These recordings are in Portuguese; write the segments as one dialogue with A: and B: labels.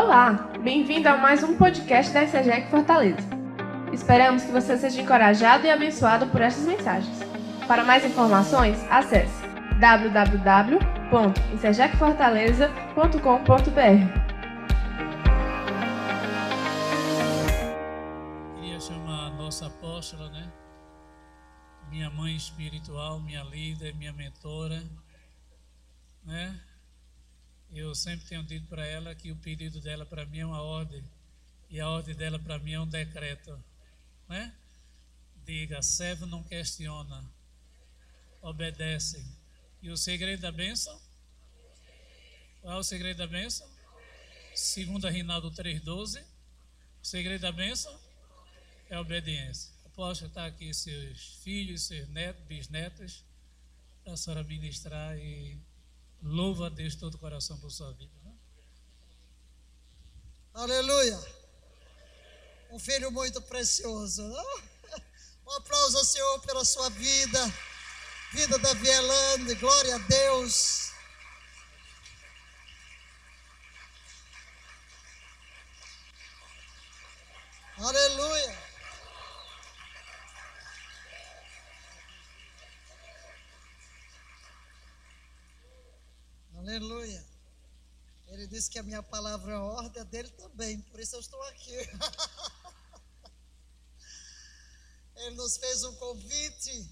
A: Olá, bem-vindo a mais um podcast da SEGEC Fortaleza. Esperamos que você seja encorajado e abençoado por estas mensagens. Para mais informações, acesse www.isegecfortaleza.com.br
B: Queria chamar a nossa apóstola, né? Minha mãe espiritual, minha líder, minha mentora, né? Eu sempre tenho dito para ela que o pedido dela para mim é uma ordem e a ordem dela para mim é um decreto, né? Diga, servo não questiona, obedece. E o segredo da bênção? Qual é o segredo da bênção? Segunda Rinaldo 3,12. O segredo da bênção é a obediência. Aposto estar aqui seus filhos, seus netos, bisnetos, para a senhora ministrar e Louva a Deus de todo o coração por sua vida. Né?
C: Aleluia. Um filho muito precioso. Não? Um aplauso ao Senhor pela sua vida. Vida da Vielande. Glória a Deus. Aleluia. Aleluia. Ele disse que a minha palavra é ordem, dele também, por isso eu estou aqui. Ele nos fez um convite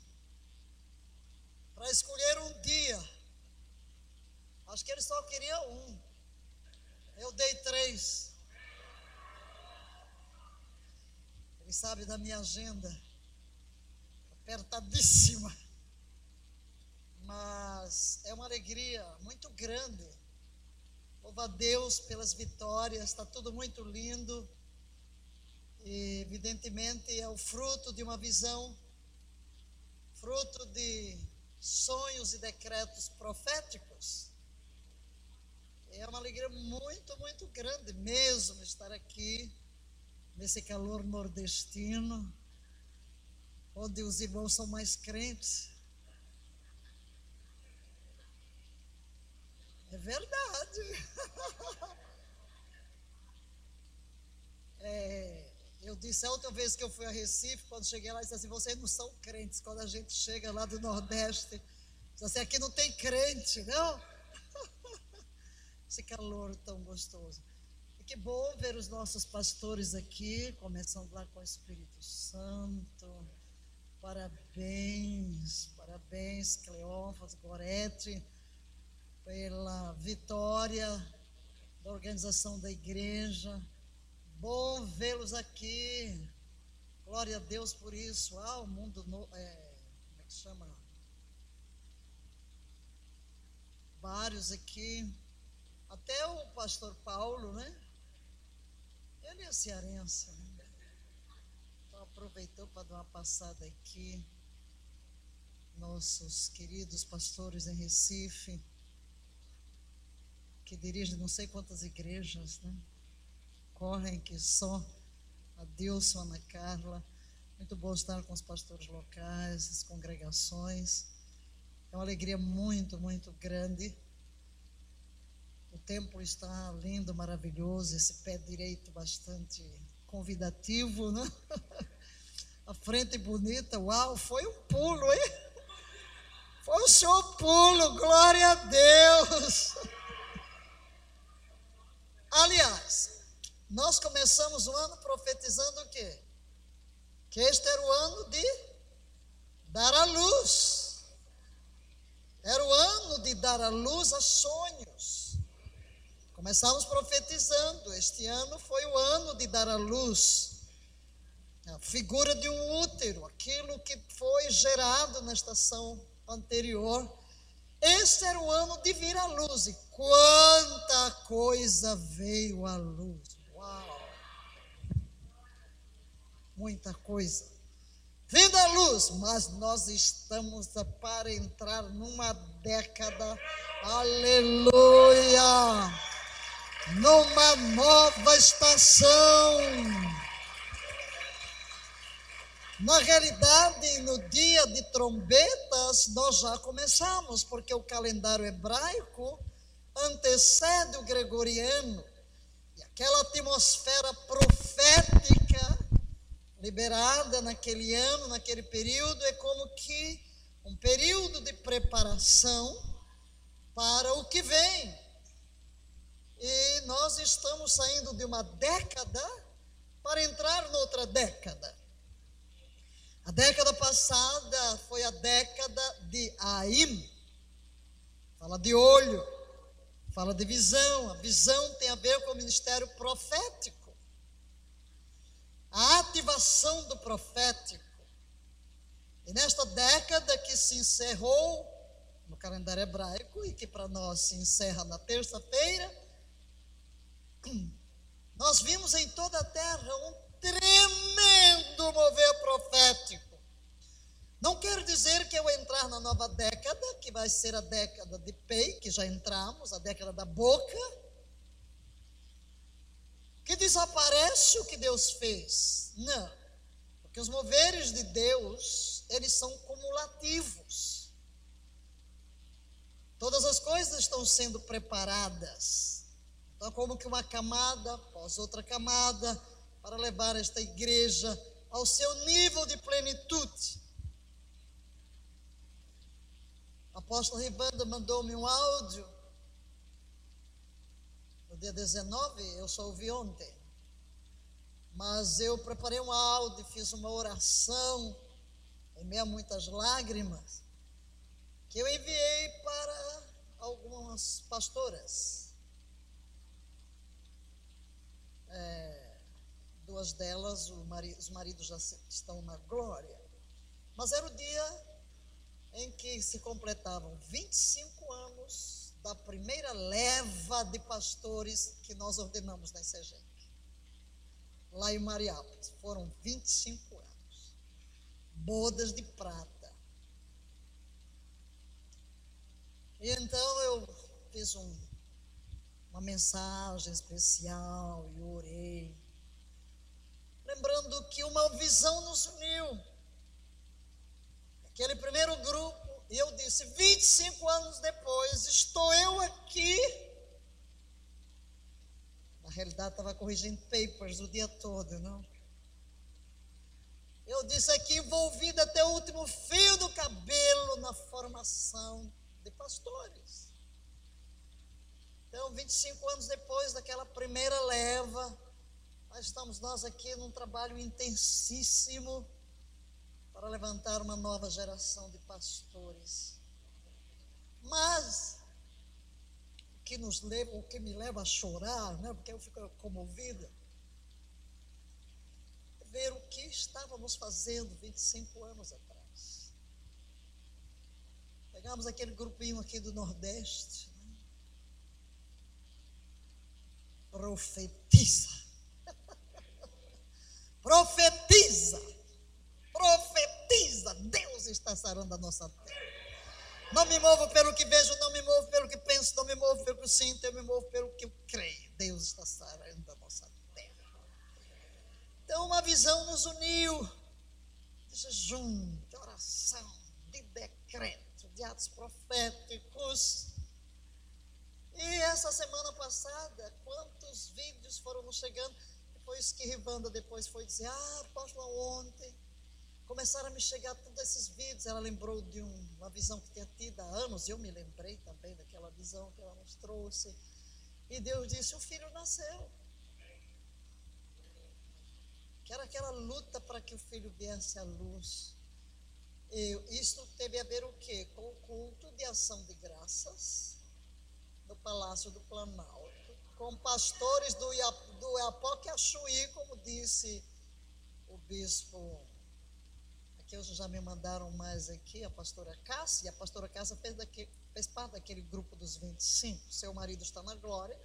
C: para escolher um dia. Acho que ele só queria um. Eu dei três. Ele sabe da minha agenda, apertadíssima mas é uma alegria muito grande. Louva a Deus pelas vitórias, está tudo muito lindo. E, evidentemente, é o fruto de uma visão, fruto de sonhos e decretos proféticos. É uma alegria muito, muito grande mesmo estar aqui, nesse calor nordestino, onde os irmãos são mais crentes. É verdade. É, eu disse a outra vez que eu fui a Recife, quando cheguei lá, disse assim: vocês não são crentes. Quando a gente chega lá do Nordeste, diz assim: aqui não tem crente, não? Esse calor tão gostoso. E que bom ver os nossos pastores aqui, começando lá com o Espírito Santo. Parabéns, parabéns, Cleófas, Gorete pela vitória da organização da igreja. Bom vê-los aqui. Glória a Deus por isso. Ah, o mundo. No, é, como é que chama? Vários aqui. Até o pastor Paulo, né? Ele é cearense. Né? Então aproveitou para dar uma passada aqui. Nossos queridos pastores em Recife que dirige não sei quantas igrejas, né? Correm que só a Deus, Ana Carla. Muito bom estar com os pastores locais, as congregações. É uma alegria muito, muito grande. O templo está lindo, maravilhoso, esse pé direito bastante convidativo, né? A frente bonita, uau, foi um pulo, hein? Foi o seu pulo, glória a Deus. Aliás, nós começamos o ano profetizando o quê? Que este era o ano de dar a luz. Era o ano de dar a luz a sonhos. Começamos profetizando. Este ano foi o ano de dar a luz. A figura de um útero, aquilo que foi gerado na estação anterior este era o ano de vir à luz. E quanta coisa veio à luz. Uau! Muita coisa. Vindo à luz, mas nós estamos para entrar numa década, aleluia, numa nova estação na realidade, no dia de trombetas, nós já começamos, porque o calendário hebraico antecede o gregoriano. E aquela atmosfera profética liberada naquele ano, naquele período, é como que um período de preparação para o que vem. E nós estamos saindo de uma década para entrar noutra década. A década passada foi a década de Aim. Fala de olho, fala de visão. A visão tem a ver com o ministério profético. A ativação do profético. E nesta década que se encerrou no calendário hebraico e que para nós se encerra na terça-feira, nós vimos em toda a terra um tremendo mover profético. Não quer dizer que eu entrar na nova década, que vai ser a década de Pei, que já entramos, a década da boca, que desaparece o que Deus fez. Não. Porque os moveres de Deus, eles são cumulativos. Todas as coisas estão sendo preparadas. Então, como que uma camada após outra camada, para levar esta igreja ao seu nível de plenitude. O apóstolo Ribanda mandou-me um áudio no dia 19, eu só ouvi ontem. Mas eu preparei um áudio, fiz uma oração, em meio a muitas lágrimas, que eu enviei para algumas pastoras. É, duas delas, os maridos já estão na glória. Mas era o dia em que se completavam 25 anos da primeira leva de pastores que nós ordenamos na ICEGEC. Lá em Mariápolis. Foram 25 anos. Bodas de prata. E então eu fiz um, uma mensagem especial e orei lembrando que uma visão nos uniu. Aquele primeiro grupo, e eu disse: 25 anos depois, estou eu aqui. Na realidade, estava corrigindo papers o dia todo, não? Eu disse aqui, envolvida até o último fio do cabelo na formação de pastores. Então, 25 anos depois daquela primeira leva, estamos nós aqui num trabalho intensíssimo para levantar uma nova geração de pastores. Mas o que nos leva, o que me leva a chorar, né, porque eu fico comovida, é ver o que estávamos fazendo 25 anos atrás. Pegamos aquele grupinho aqui do Nordeste, né? profetiza Profetiza. Profetiza. Deus está sarando a nossa terra. Não me movo pelo que vejo, não me movo pelo que penso, não me movo pelo que sinto, eu me movo pelo que eu creio. Deus está sarando a nossa terra. Então, uma visão nos uniu de jejum, de oração, de decreto, de atos proféticos. E essa semana passada, quantos vídeos foram nos chegando? Depois que Rivanda depois foi dizer, ah, apóstolo, ontem começaram a me chegar todos esses vídeos. Ela lembrou de um, uma visão que tinha tido há anos, eu me lembrei também daquela visão que ela nos trouxe. E Deus disse: o filho nasceu. Que era aquela luta para que o filho viesse à luz. E isso teve a ver o quê? Com o culto de ação de graças no Palácio do Planalto com pastores do, do Apoquiaçuí, como disse o bispo. Aqui hoje já me mandaram mais aqui, a pastora Cássia, e a pastora Cássia fez, daqui, fez parte daquele grupo dos 25. Seu marido está na glória,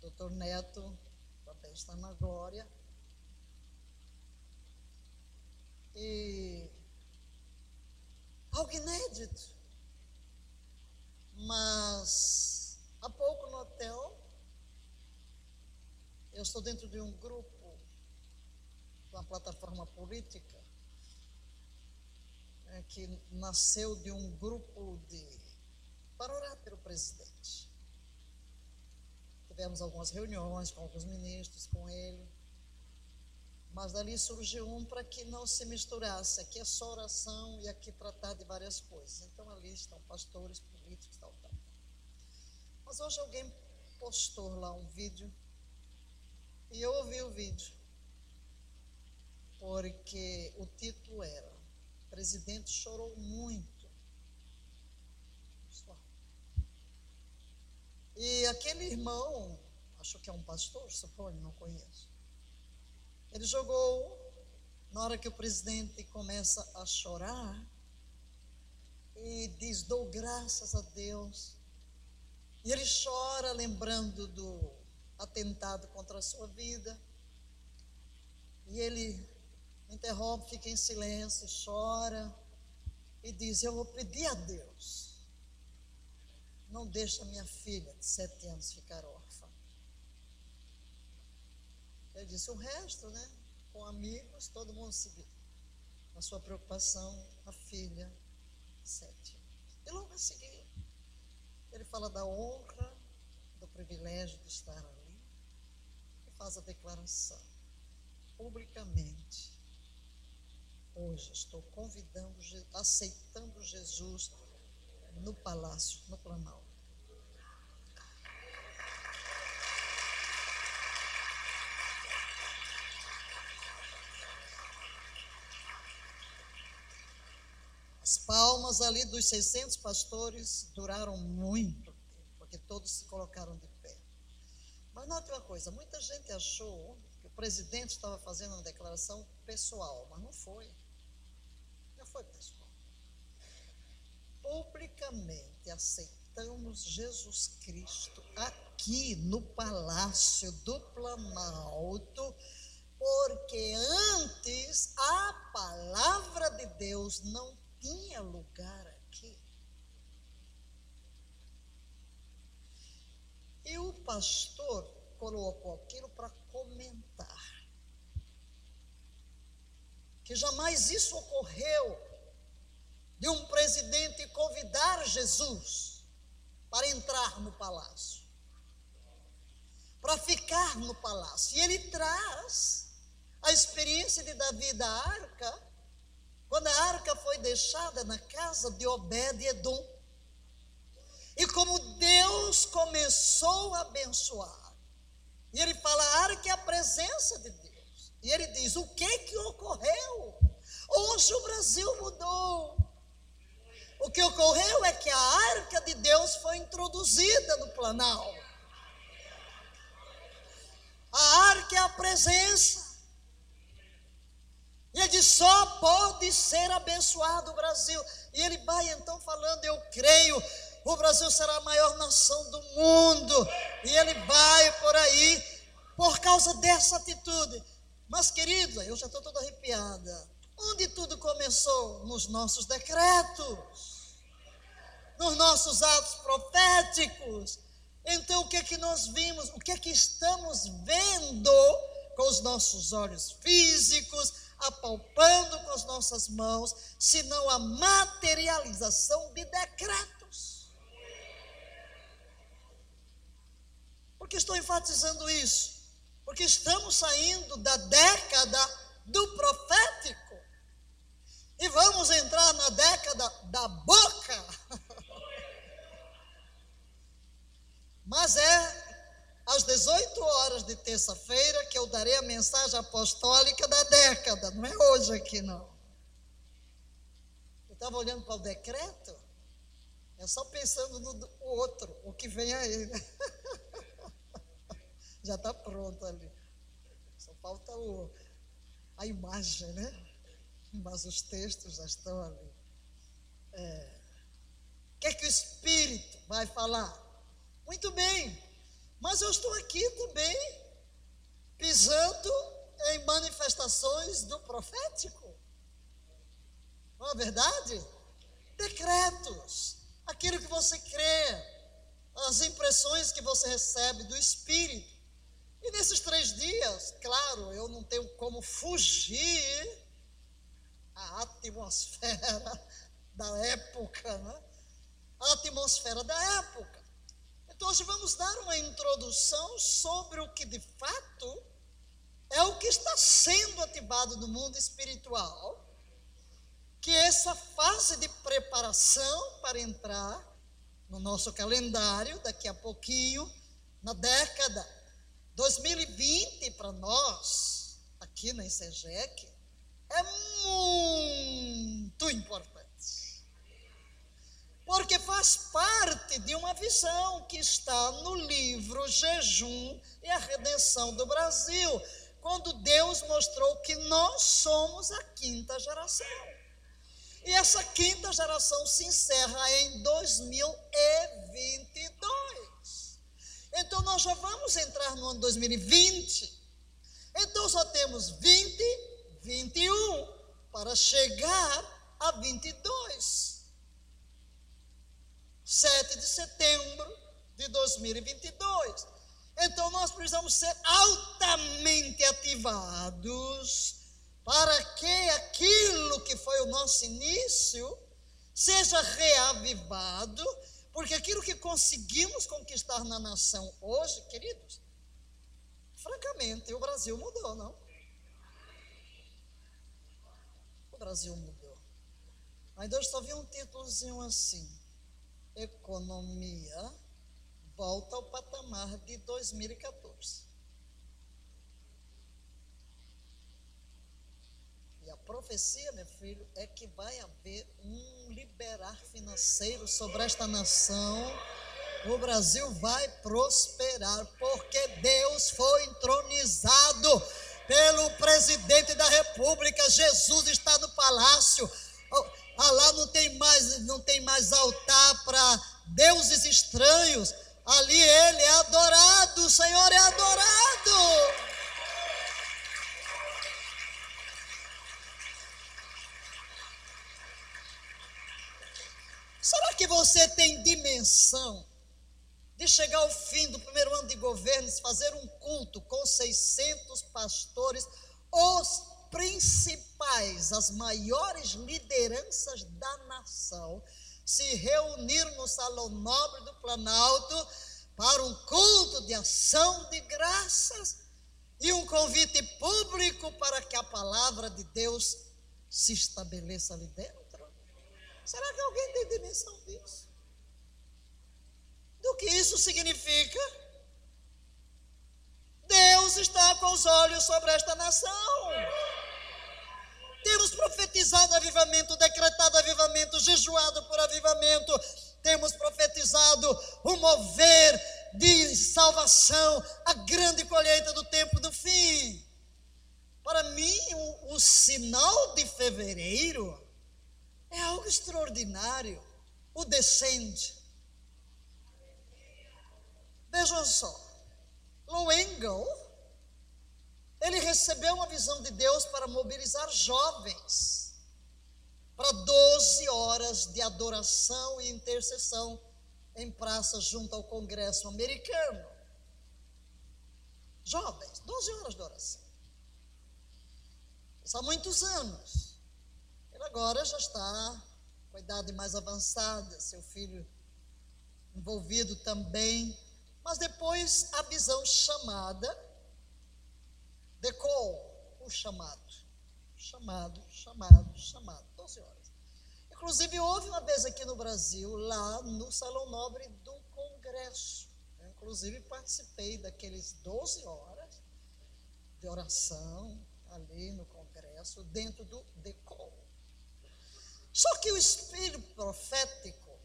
C: doutor Neto também está na glória. E algo inédito. Mas há pouco no hotel eu estou dentro de um grupo, de uma plataforma política, é, que nasceu de um grupo de. para orar pelo presidente. tivemos algumas reuniões com alguns ministros, com ele. Mas dali surgiu um para que não se misturasse. Aqui é só oração e aqui tratar de várias coisas. Então ali estão pastores, políticos, tal, tal. Mas hoje alguém postou lá um vídeo e eu ouvi o vídeo. Porque o título era: O presidente chorou muito. E aquele irmão, acho que é um pastor, suponho, não conheço. Ele jogou, na hora que o presidente começa a chorar, e diz: Dou graças a Deus. E ele chora, lembrando do atentado contra a sua vida. E ele interrompe, fica em silêncio, chora e diz: Eu vou pedir a Deus, não deixa minha filha de sete anos ficar órfã. Ele disse: O resto, né? Com amigos, todo mundo se a sua preocupação, a filha, sete. E logo a seguir, ele fala da honra, do privilégio de estar faz a declaração publicamente. Hoje estou convidando, aceitando Jesus no palácio, no Planalto. As palmas ali dos 600 pastores duraram muito porque todos se colocaram de. Mas note uma coisa: muita gente achou que o presidente estava fazendo uma declaração pessoal, mas não foi. Não foi pessoal. Publicamente aceitamos Jesus Cristo aqui no Palácio do Planalto porque antes a palavra de Deus não tinha lugar aqui. E o pastor colocou aquilo para comentar. Que jamais isso ocorreu de um presidente convidar Jesus para entrar no palácio, para ficar no palácio. E ele traz a experiência de Davi da arca quando a arca foi deixada na casa de Obed-Edom. E como Deus começou a abençoar. E ele fala, arca é a presença de Deus. E ele diz, o que que ocorreu? Hoje o Brasil mudou. O que ocorreu é que a arca de Deus foi introduzida no Planalto. A arca é a presença. E ele diz: só pode ser abençoado o Brasil. E ele vai então falando: eu creio, o Brasil será a maior nação do mundo. E ele vai por aí, por causa dessa atitude. Mas, querida, eu já estou toda arrepiada. Onde tudo começou? Nos nossos decretos, nos nossos atos proféticos. Então, o que é que nós vimos? O que é que estamos vendo com os nossos olhos físicos? apalpando com as nossas mãos, senão a materialização de decretos. Por que estou enfatizando isso? Porque estamos saindo da década do profético e vamos entrar na década da boca. Mas é às 18 horas de terça-feira, que eu darei a mensagem apostólica da década, não é hoje aqui não. Eu estava olhando para o decreto, é só pensando no outro, o que vem aí. já está pronto ali. Só falta o, a imagem, né? Mas os textos já estão ali. É. O que é que o Espírito vai falar? Muito bem, mas eu estou aqui também pisando em manifestações do profético. Não é verdade? Decretos, aquilo que você crê, as impressões que você recebe do Espírito. E nesses três dias, claro, eu não tenho como fugir à atmosfera da época, né? A atmosfera da época. Então, hoje vamos dar uma introdução sobre o que de fato é o que está sendo ativado no mundo espiritual, que é essa fase de preparação para entrar no nosso calendário, daqui a pouquinho, na década 2020 para nós, aqui na ICGEC, é muito importante. Porque faz parte de uma visão que está no livro Jejum e a Redenção do Brasil, quando Deus mostrou que nós somos a quinta geração. E essa quinta geração se encerra em 2022. Então nós já vamos entrar no ano 2020. Então só temos 20, 21 para chegar a 22. 7 de setembro de 2022. Então nós precisamos ser altamente ativados para que aquilo que foi o nosso início seja reavivado, porque aquilo que conseguimos conquistar na nação hoje, queridos, francamente, o Brasil mudou, não? O Brasil mudou. Ainda eu só vi um títulozinho assim: Economia volta ao patamar de 2014. A profecia, meu filho, é que vai haver um liberar financeiro sobre esta nação. O Brasil vai prosperar, porque Deus foi entronizado pelo presidente da República. Jesus está no palácio. Ah, lá não tem mais, não tem mais altar para deuses estranhos. Ali ele é adorado, o Senhor é adorado. Será que você tem dimensão de chegar ao fim do primeiro ano de governo e fazer um culto com 600 pastores, os principais, as maiores lideranças da nação, se reunir no Salão Nobre do Planalto para um culto de ação de graças e um convite público para que a palavra de Deus se estabeleça ali dentro? Será que alguém tem dimensão disso? Do que isso significa? Deus está com os olhos sobre esta nação. Temos profetizado avivamento, decretado avivamento, jejuado por avivamento. Temos profetizado o mover de salvação, a grande colheita do tempo do fim. Para mim, o, o sinal de fevereiro é algo extraordinário. O descende. Vejam só. Loengel, ele recebeu uma visão de Deus para mobilizar jovens para 12 horas de adoração e intercessão em praças junto ao Congresso americano. Jovens, 12 horas de oração. Isso há muitos anos. Ele agora já está com a idade mais avançada, seu filho envolvido também. Mas depois a visão chamada, decol, o chamado. Chamado, chamado, chamado. 12 horas. Inclusive, houve uma vez aqui no Brasil, lá no Salão Nobre do Congresso. Eu, inclusive, participei daqueles 12 horas de oração ali no Congresso, dentro do decol. Só que o espírito profético,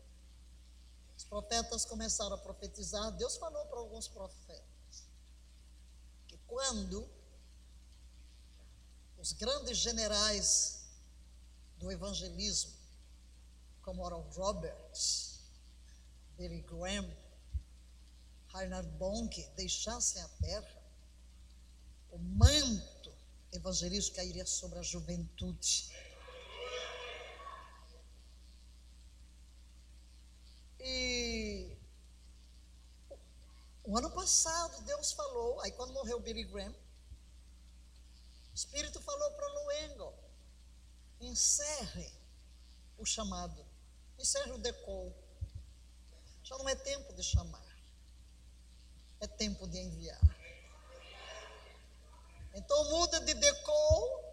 C: os profetas começaram a profetizar, Deus falou para alguns profetas que quando os grandes generais do evangelismo, como Oral Roberts, Billy Graham, Reinhard Bonk, deixassem a terra, o manto evangelístico cairia sobre a juventude. E o ano passado Deus falou, aí quando morreu Billy Graham, o Espírito falou para Luengo, encerre o chamado, encerre o decol. Já não é tempo de chamar. tempo de enviar. Então muda de decol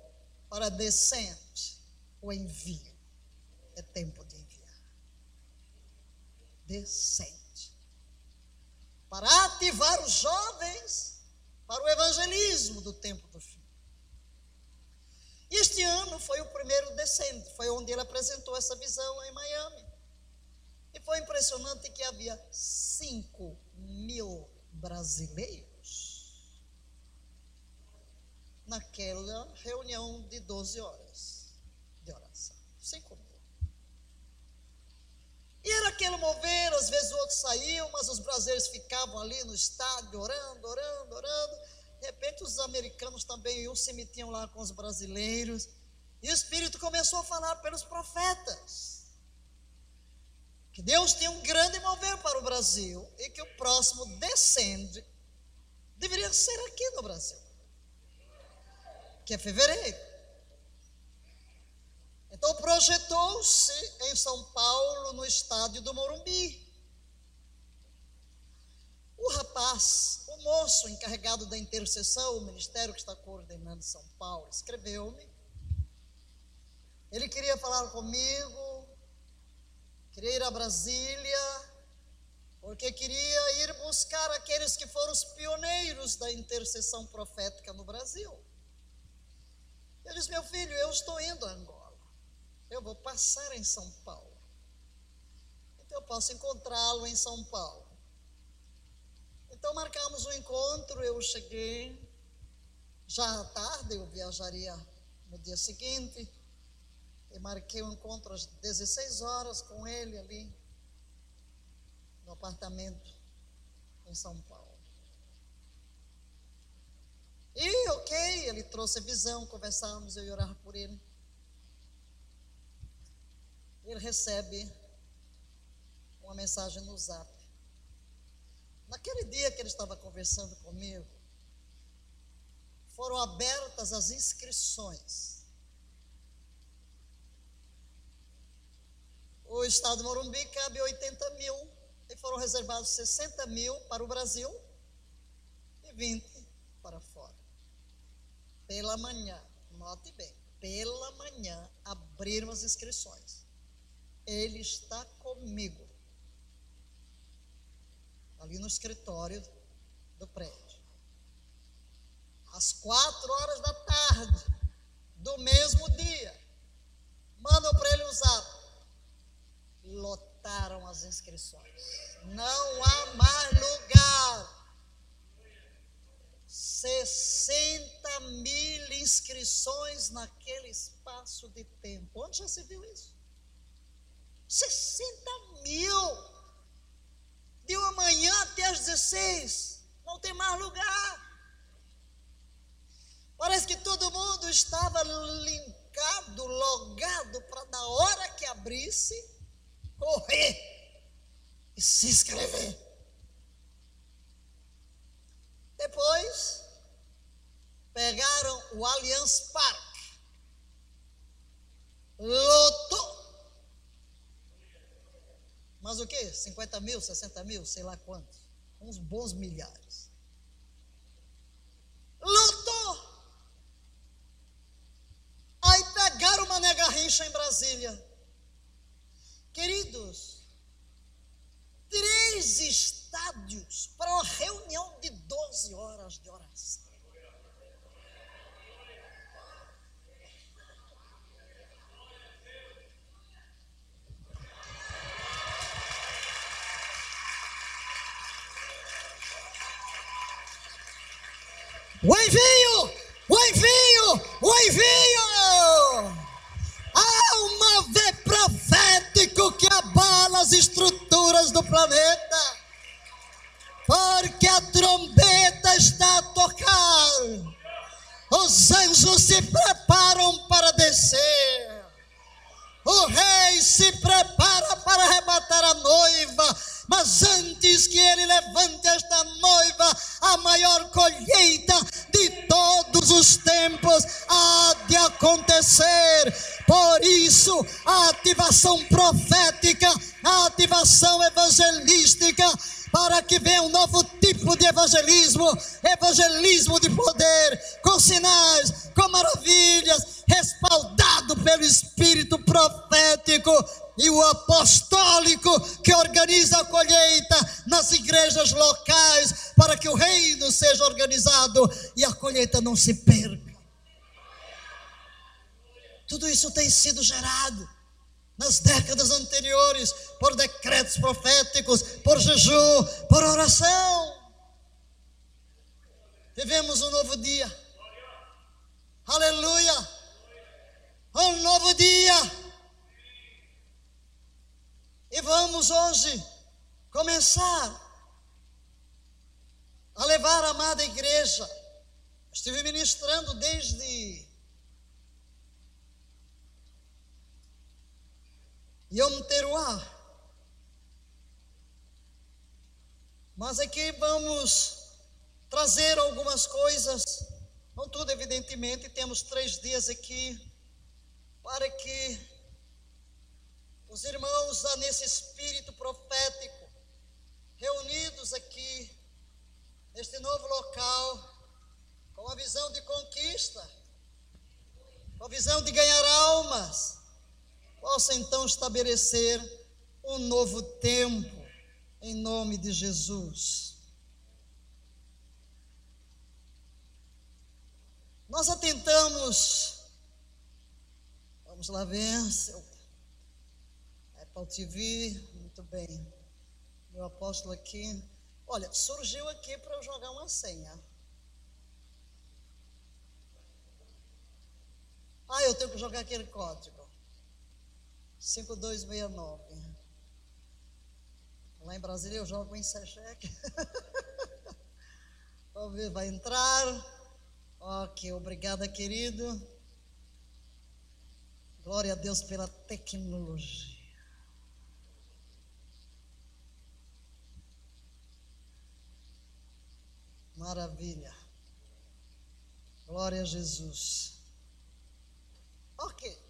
C: para descente, o envio. É tempo de enviar. Descente. Para ativar os jovens para o evangelismo do tempo do fim. Este ano foi o primeiro descente, foi onde ele apresentou essa visão em Miami. E foi impressionante que havia 5 mil brasileiros naquela reunião de 12 horas de oração. 5 mil. E era aquele mover, às vezes outros saíam, mas os brasileiros ficavam ali no estádio orando, orando, orando. De repente, os americanos também iam, se metiam lá com os brasileiros. E o Espírito começou a falar pelos profetas. Que Deus tem um grande mover para o Brasil e que o próximo descende deveria ser aqui no Brasil, que é fevereiro. Então projetou-se em São Paulo, no estádio do Morumbi. O rapaz, o moço encarregado da intercessão, o ministério que está coordenando São Paulo, escreveu-me. Ele queria falar comigo, queria ir a Brasília, porque queria ir buscar aqueles que foram os pioneiros da intercessão profética no Brasil. Ele disse: Meu filho, eu estou indo a Angola, eu vou passar em São Paulo, então eu posso encontrá-lo em São Paulo. Então marcamos um encontro, eu cheguei, já à tarde eu viajaria no dia seguinte, e marquei um encontro às 16 horas com ele ali, no apartamento em São Paulo. E ok, ele trouxe a visão, conversamos, eu ia orar por ele. Ele recebe uma mensagem no zap. Naquele dia que ele estava conversando comigo, foram abertas as inscrições. O estado de Morumbi cabe 80 mil, e foram reservados 60 mil para o Brasil e 20 para fora. Pela manhã, note bem, pela manhã abriram as inscrições. Ele está comigo ali no escritório do prédio. Às quatro horas da tarde do mesmo dia, mandam para ele usar. Lotaram as inscrições. Não há mais lugar. 60 mil inscrições naquele espaço de tempo. Onde já se viu isso? 60 mil de uma manhã até as 16, não tem mais lugar. Parece que todo mundo estava linkado, logado, para na hora que abrisse, correr e se inscrever. Depois, pegaram o Allianz Parque, lotou mas o quê? 50 mil, 60 mil, sei lá quantos. Uns bons milhares. Lutou. Aí pegaram uma nega em Brasília. Queridos, três estádios para uma reunião de 12 horas de oração. O envio! O envio! O envio! Há um mover profético que abala as estruturas do planeta. Porque a trombeta está a tocar. Os anjos se preparam para descer. O rei se prepara para arrebatar a noiva mas antes que ele levante esta noiva, a maior colheita de todos os tempos há de acontecer. Por isso, a ativação profética, a ativação evangelística, para que venha um novo tipo de evangelismo evangelismo, de poder, com sinais, com maravilhas, respaldado pelo Espírito profético e o apostólico que organiza a colheita nas igrejas locais para que o reino seja organizado e a colheita não se perca. Tudo isso tem sido gerado nas décadas anteriores por decretos proféticos, por jejum, por oração. Vivemos um novo dia. Aleluia! Um novo dia. E vamos hoje começar a levar a amada igreja. Estive ministrando desde Yom Teruah. Mas aqui vamos trazer algumas coisas, não tudo evidentemente, temos três dias aqui para que os irmãos, nesse espírito profético, reunidos aqui, neste novo local, com a visão de conquista, com a visão de ganhar almas, possa então estabelecer um novo tempo, em nome de Jesus. Nós atentamos, vamos lá ver, seu Apple TV, muito bem. Meu apóstolo aqui. Olha, surgiu aqui para eu jogar uma senha. Ah, eu tenho que jogar aquele código. 5269. Lá em Brasília eu jogo em Sechec. Vamos ver, vai entrar. Ok, obrigada, querido. Glória a Deus pela tecnologia. Maravilha. Glória a Jesus. Ok.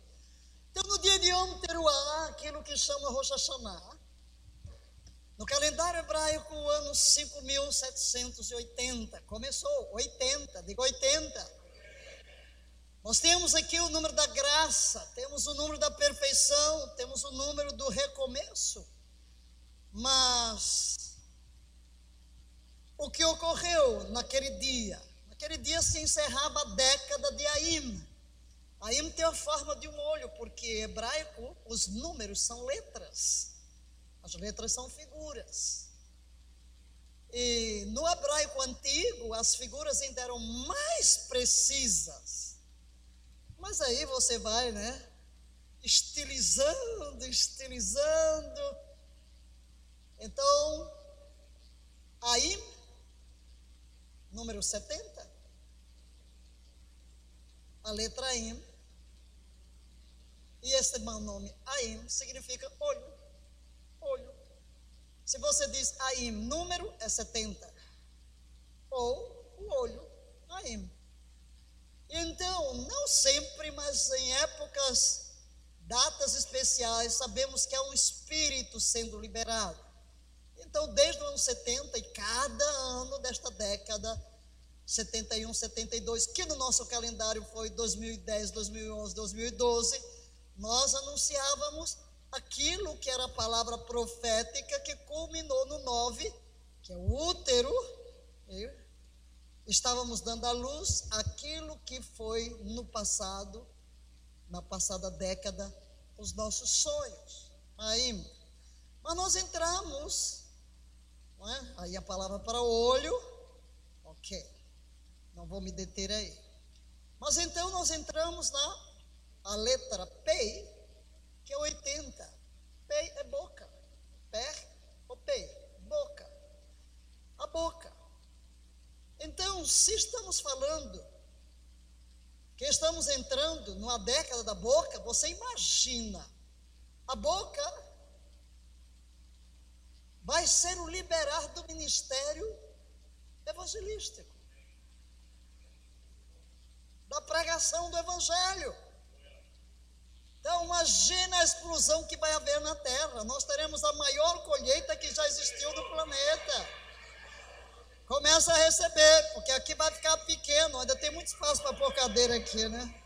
C: Então, no dia de Yom Teruah, aquilo que chama Rosh Hashanah, no calendário hebraico, o ano 5780, começou, 80, digo 80. Nós temos aqui o número da graça, temos o número da perfeição, temos o número do recomeço. Mas o que ocorreu naquele dia? Naquele dia se encerrava a década de Aim. Aim tem a forma de um olho, porque em hebraico os números são letras. As letras são figuras. E no hebraico antigo, as figuras ainda eram mais precisas. Mas aí você vai, né? Estilizando, estilizando. Então, Aim número 70. A letra Aim. E esse nome Aim significa olho. Olho. Se você diz Aim, número é 70. Ou o olho, Aim. Então, não sempre, mas em épocas, datas especiais, sabemos que há um espírito sendo liberado. Então, desde o ano 70 e cada ano desta década, 71, 72, que no nosso calendário foi 2010, 2011, 2012, nós anunciávamos aquilo que era a palavra profética que culminou no 9, que é o útero. Estávamos dando à luz aquilo que foi no passado, na passada década, os nossos sonhos. Aí, mas nós entramos é? Aí a palavra para olho, ok. Não vou me deter aí. Mas então nós entramos na a letra P, que é 80. P é boca. Pé ou P? Boca. A boca. Então, se estamos falando que estamos entrando numa década da boca, você imagina a boca vai ser o liberar do ministério evangelístico, da pregação do evangelho. Então, imagina a explosão que vai haver na terra. Nós teremos a maior colheita que já existiu no planeta. Com começa a receber, porque aqui vai ficar pequeno, ainda tem muito espaço para pôr cadeira aqui, né?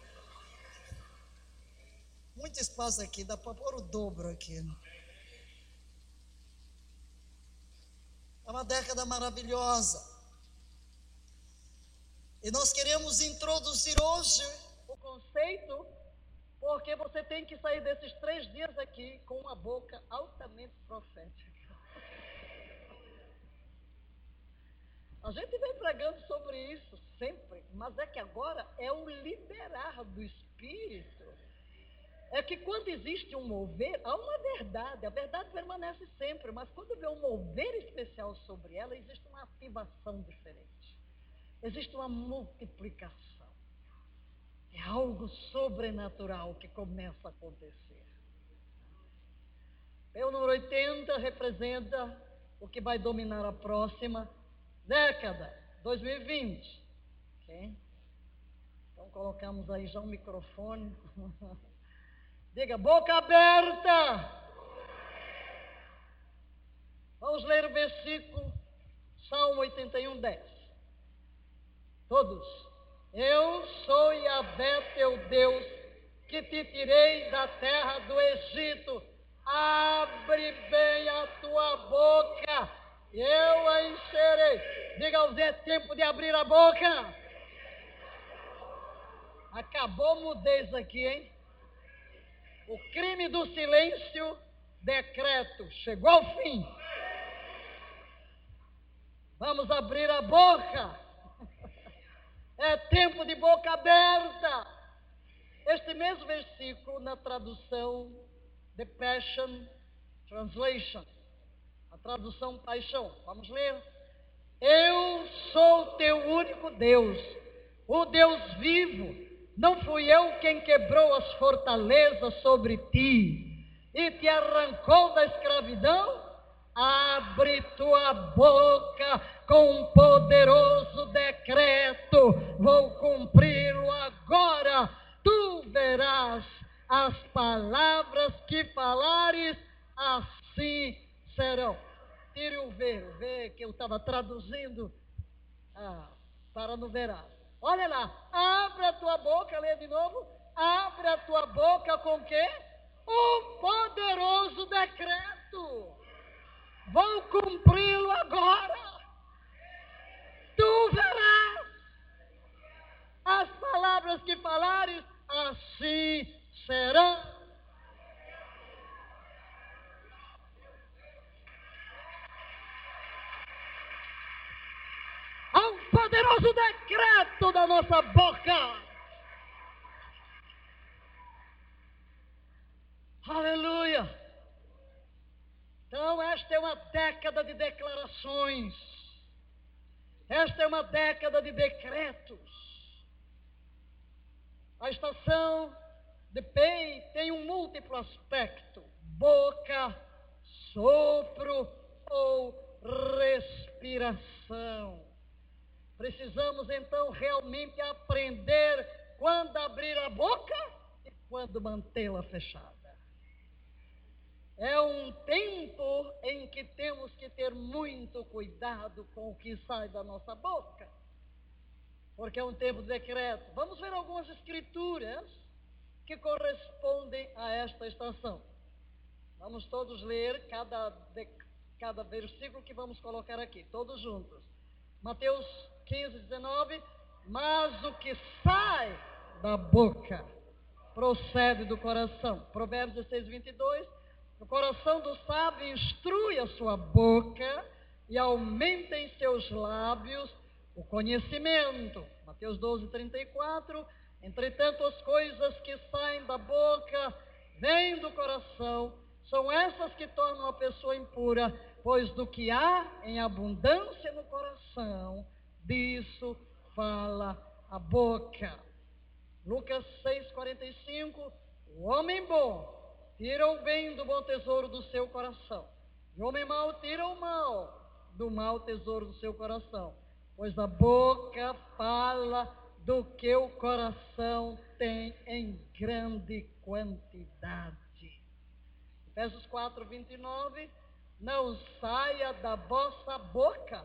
C: Muito espaço aqui, dá para pôr o dobro aqui. É uma década maravilhosa. E nós queremos introduzir hoje o conceito, porque você tem que sair desses três dias aqui com uma boca altamente profética. A gente vem pregando sobre isso sempre, mas é que agora é o liberar do Espírito. É que quando existe um mover, há uma verdade, a verdade permanece sempre, mas quando vê um mover especial sobre ela, existe uma ativação diferente. Existe uma multiplicação. É algo sobrenatural que começa a acontecer. O número 80 representa o que vai dominar a próxima década, 2020. Ok? Então colocamos aí já um microfone. Diga, boca aberta. Vamos ler o versículo, Salmo 81, 10. Todos. Eu sou Yahvé teu Deus, que te tirei da terra do Egito. Abre bem a tua boca eu a encherei. Diga ao Zé, tempo de abrir a boca. Acabou mudez aqui, hein? O crime do silêncio, decreto, chegou ao fim. Vamos abrir a boca. É tempo de boca aberta. Este mesmo versículo, na tradução The Passion Translation, tradução paixão. Vamos ler? Eu sou teu único Deus, o Deus vivo. Não fui eu quem quebrou as fortalezas sobre ti e te arrancou da escravidão? Abre tua boca com um poderoso decreto, vou cumpri-lo agora. Tu verás as palavras que falares, assim serão. Tire o V, o V que eu estava traduzindo ah, para no verás. Olha lá, abre a tua boca, lê de novo. Abre a tua boca com quê? O poderoso decreto. Vou cumpri-lo agora. Tu verás as palavras que falares, assim serão. Há um poderoso decreto da nossa boca. Aleluia. Então, esta é uma década de declarações. Esta é uma década de decretos. A estação de PEI tem um múltiplo aspecto: boca, sopro ou respiração. Precisamos então realmente aprender quando abrir a boca e quando mantê-la fechada. É um tempo em que temos que ter muito cuidado com o que sai da nossa boca, porque é um tempo de decreto. Vamos ver algumas escrituras que correspondem a esta estação. Vamos todos ler cada, de, cada versículo que vamos colocar aqui, todos juntos. Mateus 15, 19. Mas o que sai da boca procede do coração. Provérbios 16, 22. O coração do sábio instrui a sua boca e aumenta em seus lábios o conhecimento. Mateus 12, 34. Entretanto, as coisas que saem da boca vêm do coração, são essas que tornam a pessoa impura, pois do que há em abundância no coração, disso fala a boca. Lucas 6,45: O homem bom tira o bem do bom tesouro do seu coração, e o homem mau tira o mal do mau tesouro do seu coração, pois a boca fala do que o coração tem em grande quantidade. Efésios 4, 29. Não saia da vossa boca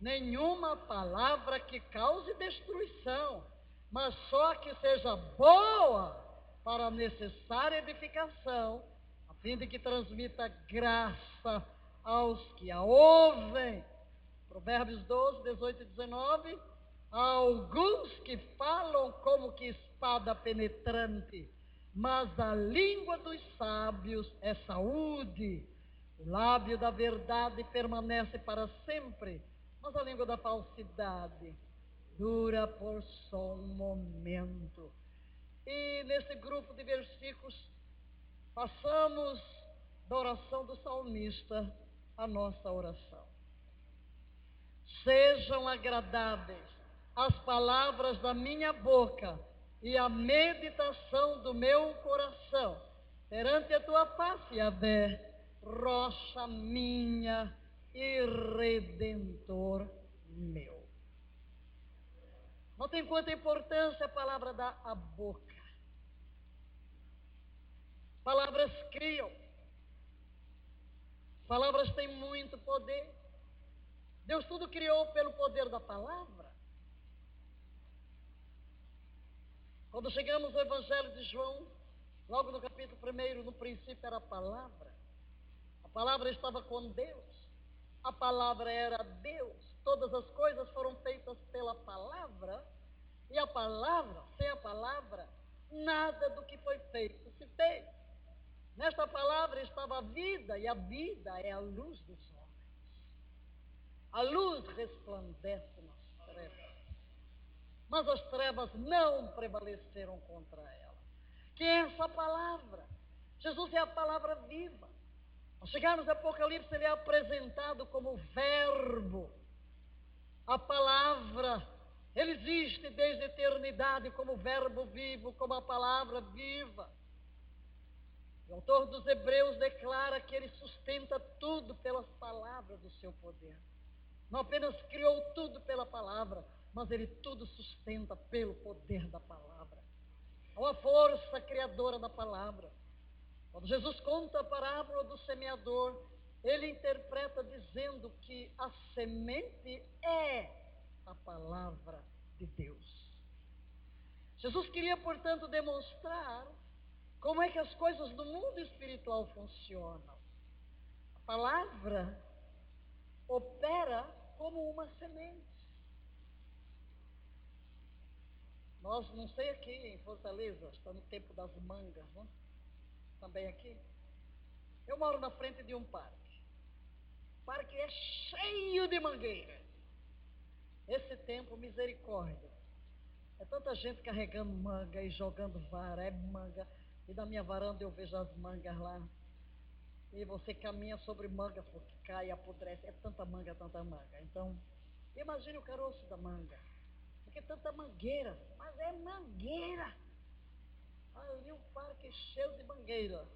C: nenhuma palavra que cause destruição, mas só que seja boa para a necessária edificação, a fim de que transmita graça aos que a ouvem. Provérbios 12, 18 e 19. Há alguns que falam como que espada penetrante, mas a língua dos sábios é saúde. O lábio da verdade permanece para sempre, mas a língua da falsidade dura por só um momento. E nesse grupo de versículos, passamos da oração do salmista à nossa oração. Sejam agradáveis as palavras da minha boca e a meditação do meu coração perante a tua face, Yahvé, rocha minha e redentor meu. Notem quanta importância a palavra da a boca. Palavras criam. Palavras têm muito poder. Deus tudo criou pelo poder da palavra. Quando chegamos ao Evangelho de João, logo no capítulo 1, no princípio era a palavra. A palavra estava com Deus. A palavra era Deus. Todas as coisas foram feitas pela palavra. E a palavra, sem a palavra, nada do que foi feito se fez. Nesta palavra estava a vida, e a vida é a luz dos homens. A luz resplandece nas trevas. Mas as trevas não prevaleceram contra ela. Que é essa palavra? Jesus é a palavra viva. Ao chegarmos ao Apocalipse, ele é apresentado como Verbo. A palavra, ele existe desde a eternidade como Verbo vivo, como a palavra viva. O autor dos Hebreus declara que ele sustenta tudo pelas palavras do seu poder. Não apenas criou tudo pela palavra, mas ele tudo sustenta pelo poder da palavra. Há uma força criadora da palavra. Quando Jesus conta a parábola do semeador, ele interpreta dizendo que a semente é a palavra de Deus. Jesus queria, portanto, demonstrar como é que as coisas do mundo espiritual funcionam? A palavra opera como uma semente. Nós, não sei aqui em Fortaleza, está no tempo das mangas, né? Também aqui. Eu moro na frente de um parque. O parque é cheio de mangueiras. Esse tempo, misericórdia. É tanta gente carregando manga e jogando vara, é manga. E da minha varanda eu vejo as mangas lá. E você caminha sobre manga, porque cai, apodrece. É tanta manga, tanta manga. Então, imagine o caroço da manga. Porque é tanta mangueira. Mas é mangueira. Ali um parque cheio de mangueira.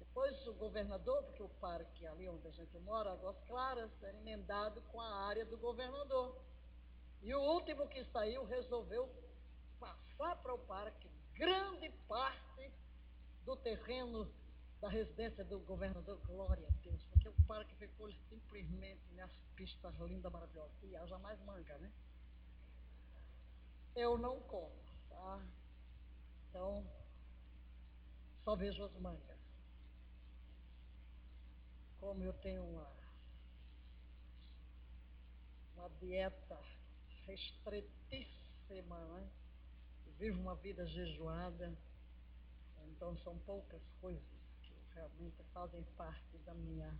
C: Depois o governador, porque o parque ali onde a gente mora, Águas Claras, era emendado com a área do governador. E o último que saiu resolveu passar para o parque grande parte do terreno da residência do governador, glória a Deus, porque o parque ficou simplesmente nas pistas lindas, maravilhosas. E haja mais manga, né? Eu não como, tá? Então, só vejo as mangas. Como eu tenho uma, uma dieta restritíssima, né? Vivo uma vida jejuada, então são poucas coisas que realmente fazem parte da minha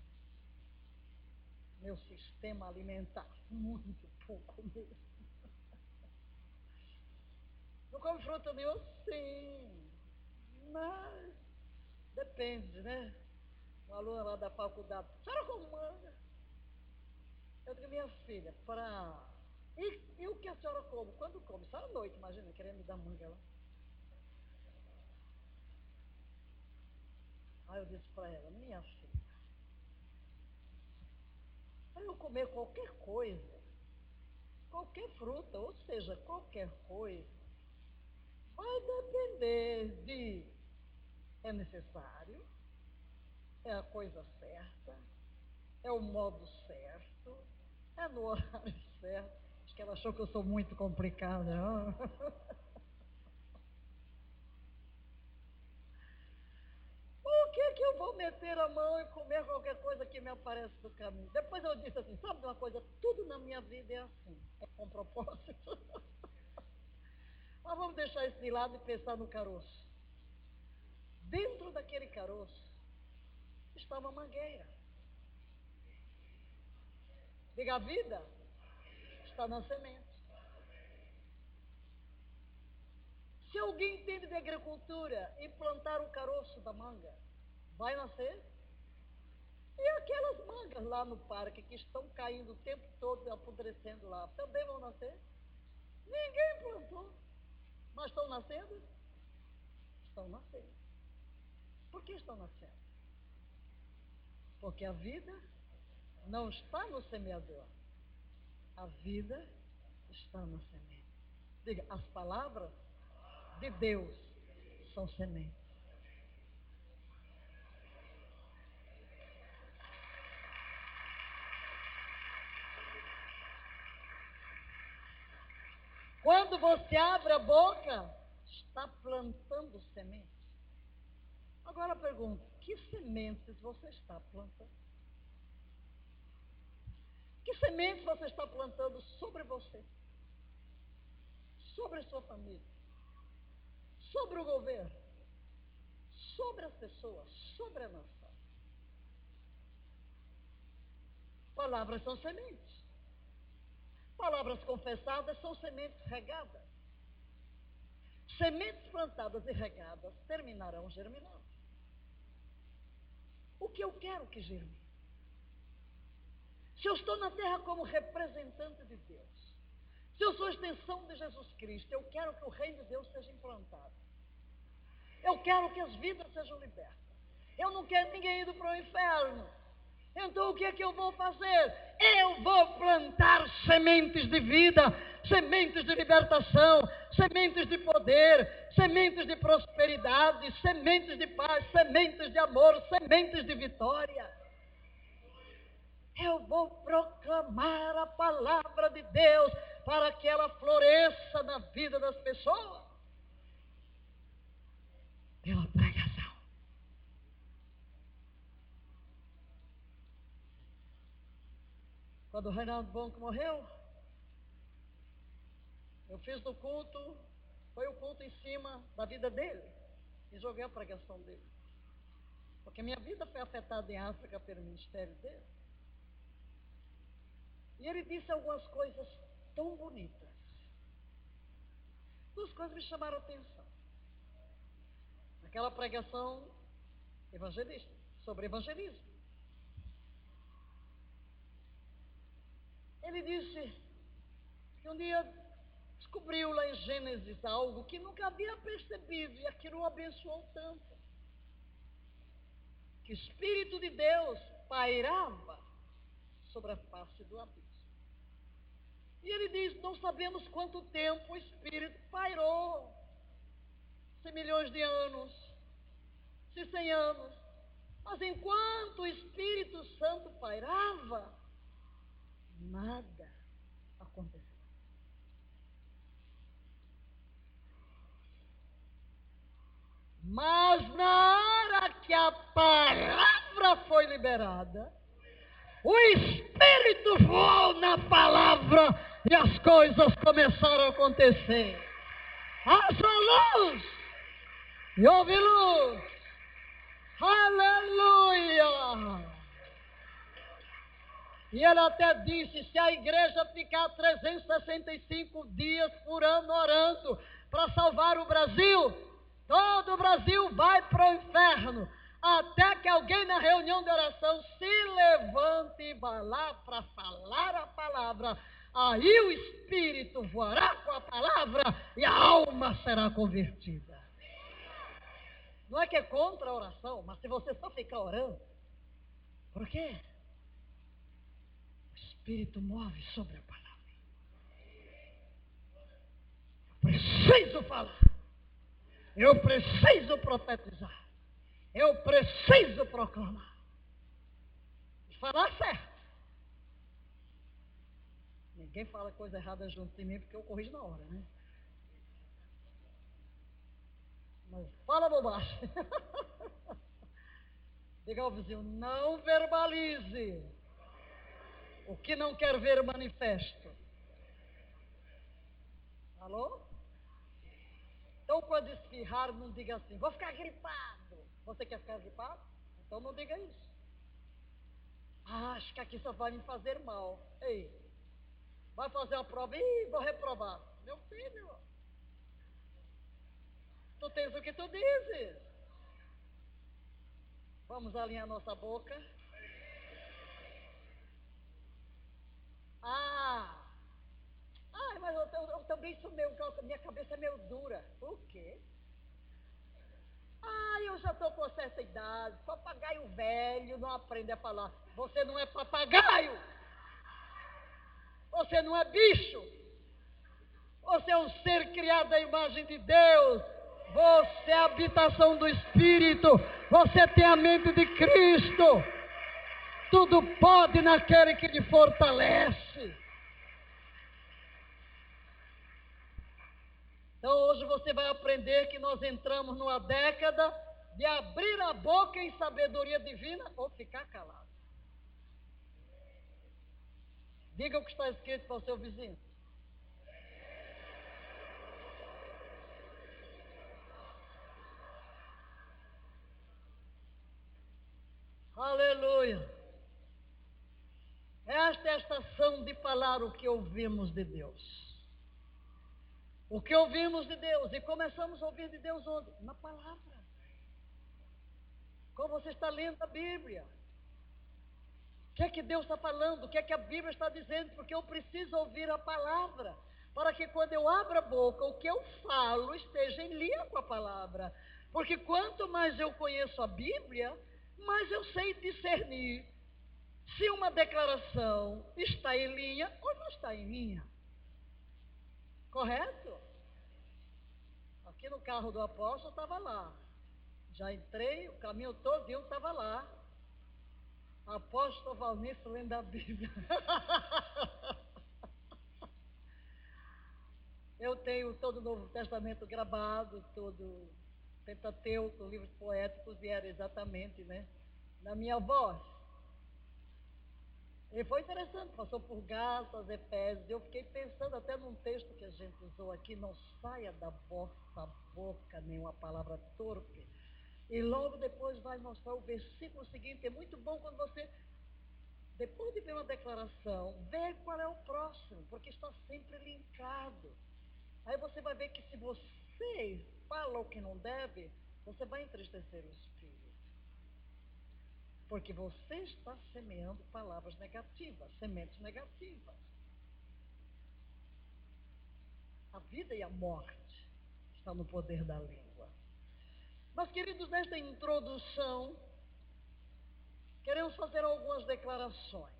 C: meu sistema alimentar, muito pouco mesmo. Não como fruta sim, mas depende, né? Uma aluna lá da faculdade, senhora come manga? Eu digo, minha filha, para e, e o que a senhora come? Quando come? Só à noite, imagina, querendo me dar manga lá. Aí eu disse para ela, minha filha, para eu comer qualquer coisa, qualquer fruta, ou seja, qualquer coisa, vai depender de é necessário, é a coisa certa, é o modo certo, É no horário certo. Que ela achou que eu sou muito complicada. Por que, que eu vou meter a mão e comer qualquer coisa que me aparece no caminho? Depois eu disse assim, sabe uma coisa? Tudo na minha vida é assim, é com propósito. Mas vamos deixar isso de lado e pensar no caroço. Dentro daquele caroço estava uma mangueira. Diga, a vida está na semente. Se alguém entende de agricultura e plantar o caroço da manga, vai nascer? E aquelas mangas lá no parque que estão caindo o tempo todo, apodrecendo lá, também vão nascer? Ninguém plantou. Mas estão nascendo? Estão nascendo. Por que estão nascendo? Porque a vida não está no semeador. A vida está na semente. Diga, as palavras de Deus são sementes. Quando você abre a boca, está plantando sementes. Agora pergunto: que sementes você está plantando? Que sementes você está plantando sobre você? Sobre a sua família? Sobre o governo? Sobre as pessoas? Sobre a nação? Palavras são sementes. Palavras confessadas são sementes regadas. Sementes plantadas e regadas terminarão germinando. O que eu quero que germine? Se eu estou na terra como representante de Deus, se eu sou extensão de Jesus Cristo, eu quero que o reino de Deus seja implantado. Eu quero que as vidas sejam libertas. Eu não quero ninguém indo para o inferno. Então o que é que eu vou fazer? Eu vou plantar sementes de vida, sementes de libertação, sementes de poder, sementes de prosperidade, sementes de paz, sementes de amor, sementes de vitória. Eu vou proclamar a palavra de Deus para que ela floresça na vida das pessoas. Pela pregação. Quando o Reinaldo Bonco morreu, eu fiz no culto, foi o culto em cima da vida dele e joguei a pregação dele. Porque minha vida foi afetada em África pelo ministério dele. E ele disse algumas coisas tão bonitas. Duas coisas me chamaram a atenção. Aquela pregação evangelista, sobre evangelismo. Ele disse que um dia descobriu lá em Gênesis algo que nunca havia percebido e aquilo o abençoou tanto. Que o Espírito de Deus pairava sobre a face do abismo. E ele diz: Não sabemos quanto tempo o Espírito pairou se milhões de anos, se cem anos. Mas enquanto o Espírito Santo pairava, nada aconteceu. Mas na hora que a palavra foi liberada, o Espírito voou na palavra e as coisas começaram a acontecer. Haja luz e houve luz. Aleluia! E ele até disse: se a igreja ficar 365 dias por ano orando para salvar o Brasil, todo o Brasil vai para o inferno. Até que alguém na reunião de oração se levante e vá lá para falar a palavra. Aí o Espírito voará com a palavra e a alma será convertida. Não é que é contra a oração, mas se você só ficar orando, por quê? Espírito move sobre a palavra. Eu preciso falar. Eu preciso profetizar. Eu preciso proclamar. E falar certo. Ninguém fala coisa errada junto de mim porque eu corrijo na hora, né? Mas fala bobagem. Diga ao vizinho, não verbalize. O que não quer ver manifesto. Alô? Então, quando espirrar, não diga assim, vou ficar gripado. Você quer ficar gripado? Então não diga isso. Ah, acho que aqui só vai me fazer mal. Ei, vai fazer a prova e vou reprovar. Meu filho, tu tens o que tu dizes. Vamos alinhar nossa boca. Ah, Ai, mas eu, eu, eu também sou meio, minha cabeça é meio dura. O quê? Ai, eu já estou com certa idade, papagaio velho não aprende a falar. Você não é papagaio. Você não é bicho. Você é um ser criado à imagem de Deus. Você é a habitação do Espírito. Você tem a mente de Cristo. Tudo pode naquele que lhe fortalece. Então hoje você vai aprender que nós entramos numa década de abrir a boca em sabedoria divina ou ficar calado. Diga o que está escrito para o seu vizinho. Aleluia. Esta é a estação de falar o que ouvimos de Deus. O que ouvimos de Deus e começamos a ouvir de Deus onde? Na palavra. Como você está lendo a Bíblia. Que é que Deus está falando? O que é que a Bíblia está dizendo? Porque eu preciso ouvir a palavra. Para que quando eu abro a boca, o que eu falo esteja em linha com a palavra. Porque quanto mais eu conheço a Bíblia, mais eu sei discernir se uma declaração está em linha ou não está em linha. Correto? Aqui no carro do apóstolo estava lá. Já entrei, o caminho todo estava lá. Apóstolo Valnice lendo a Bíblia. Eu tenho todo o Novo Testamento gravado, todo Pentateuco, livros poéticos vieram exatamente, né? Na minha voz. E foi interessante, passou por Gálatas, Efésios. Eu fiquei pensando até num texto que a gente usou aqui, não saia da vossa boca nenhuma palavra torpe. E logo depois vai mostrar o versículo seguinte. É muito bom quando você, depois de ver uma declaração, ver qual é o próximo, porque está sempre linkado. Aí você vai ver que se você fala o que não deve, você vai entristecer o Espírito. Porque você está semeando palavras negativas, sementes negativas. A vida e a morte estão no poder da língua. Mas, queridos, nesta introdução, queremos fazer algumas declarações.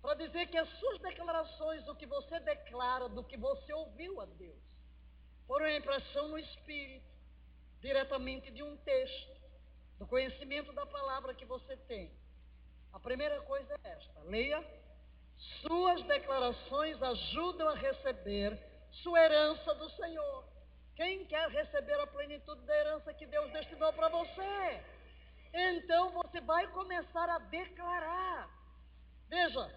C: Para dizer que as suas declarações, o que você declara, do que você ouviu a Deus, foram a impressão no Espírito, diretamente de um texto do conhecimento da palavra que você tem. A primeira coisa é esta: leia. Suas declarações ajudam a receber sua herança do Senhor. Quem quer receber a plenitude da herança que Deus destinou para você? Então você vai começar a declarar. Veja,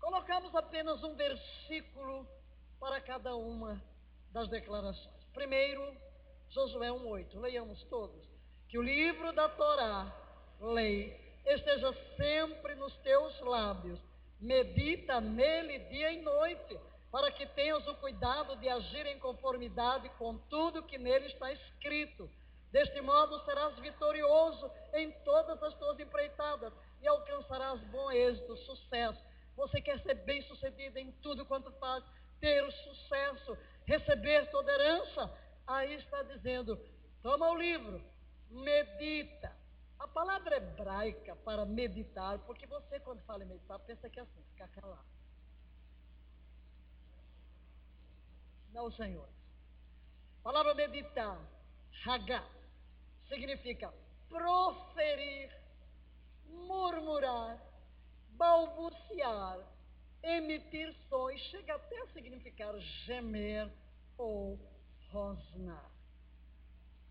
C: colocamos apenas um versículo para cada uma das declarações. Primeiro, Josué 1,8. Leiamos todos que o livro da Torá, lei, esteja sempre nos teus lábios. Medita nele dia e noite, para que tenhas o cuidado de agir em conformidade com tudo que nele está escrito. Deste modo serás vitorioso em todas as tuas empreitadas e alcançarás bom êxito, sucesso. Você quer ser bem sucedido em tudo quanto faz, ter o sucesso, receber toda herança? Aí está dizendo: toma o livro, medita. A palavra hebraica para meditar, porque você, quando fala em meditar, pensa que é assim, ficar calado. Não, Senhor. Palavra meditar, hagá, significa proferir, murmurar, balbuciar, emitir sons, chega até a significar gemer ou rosnar.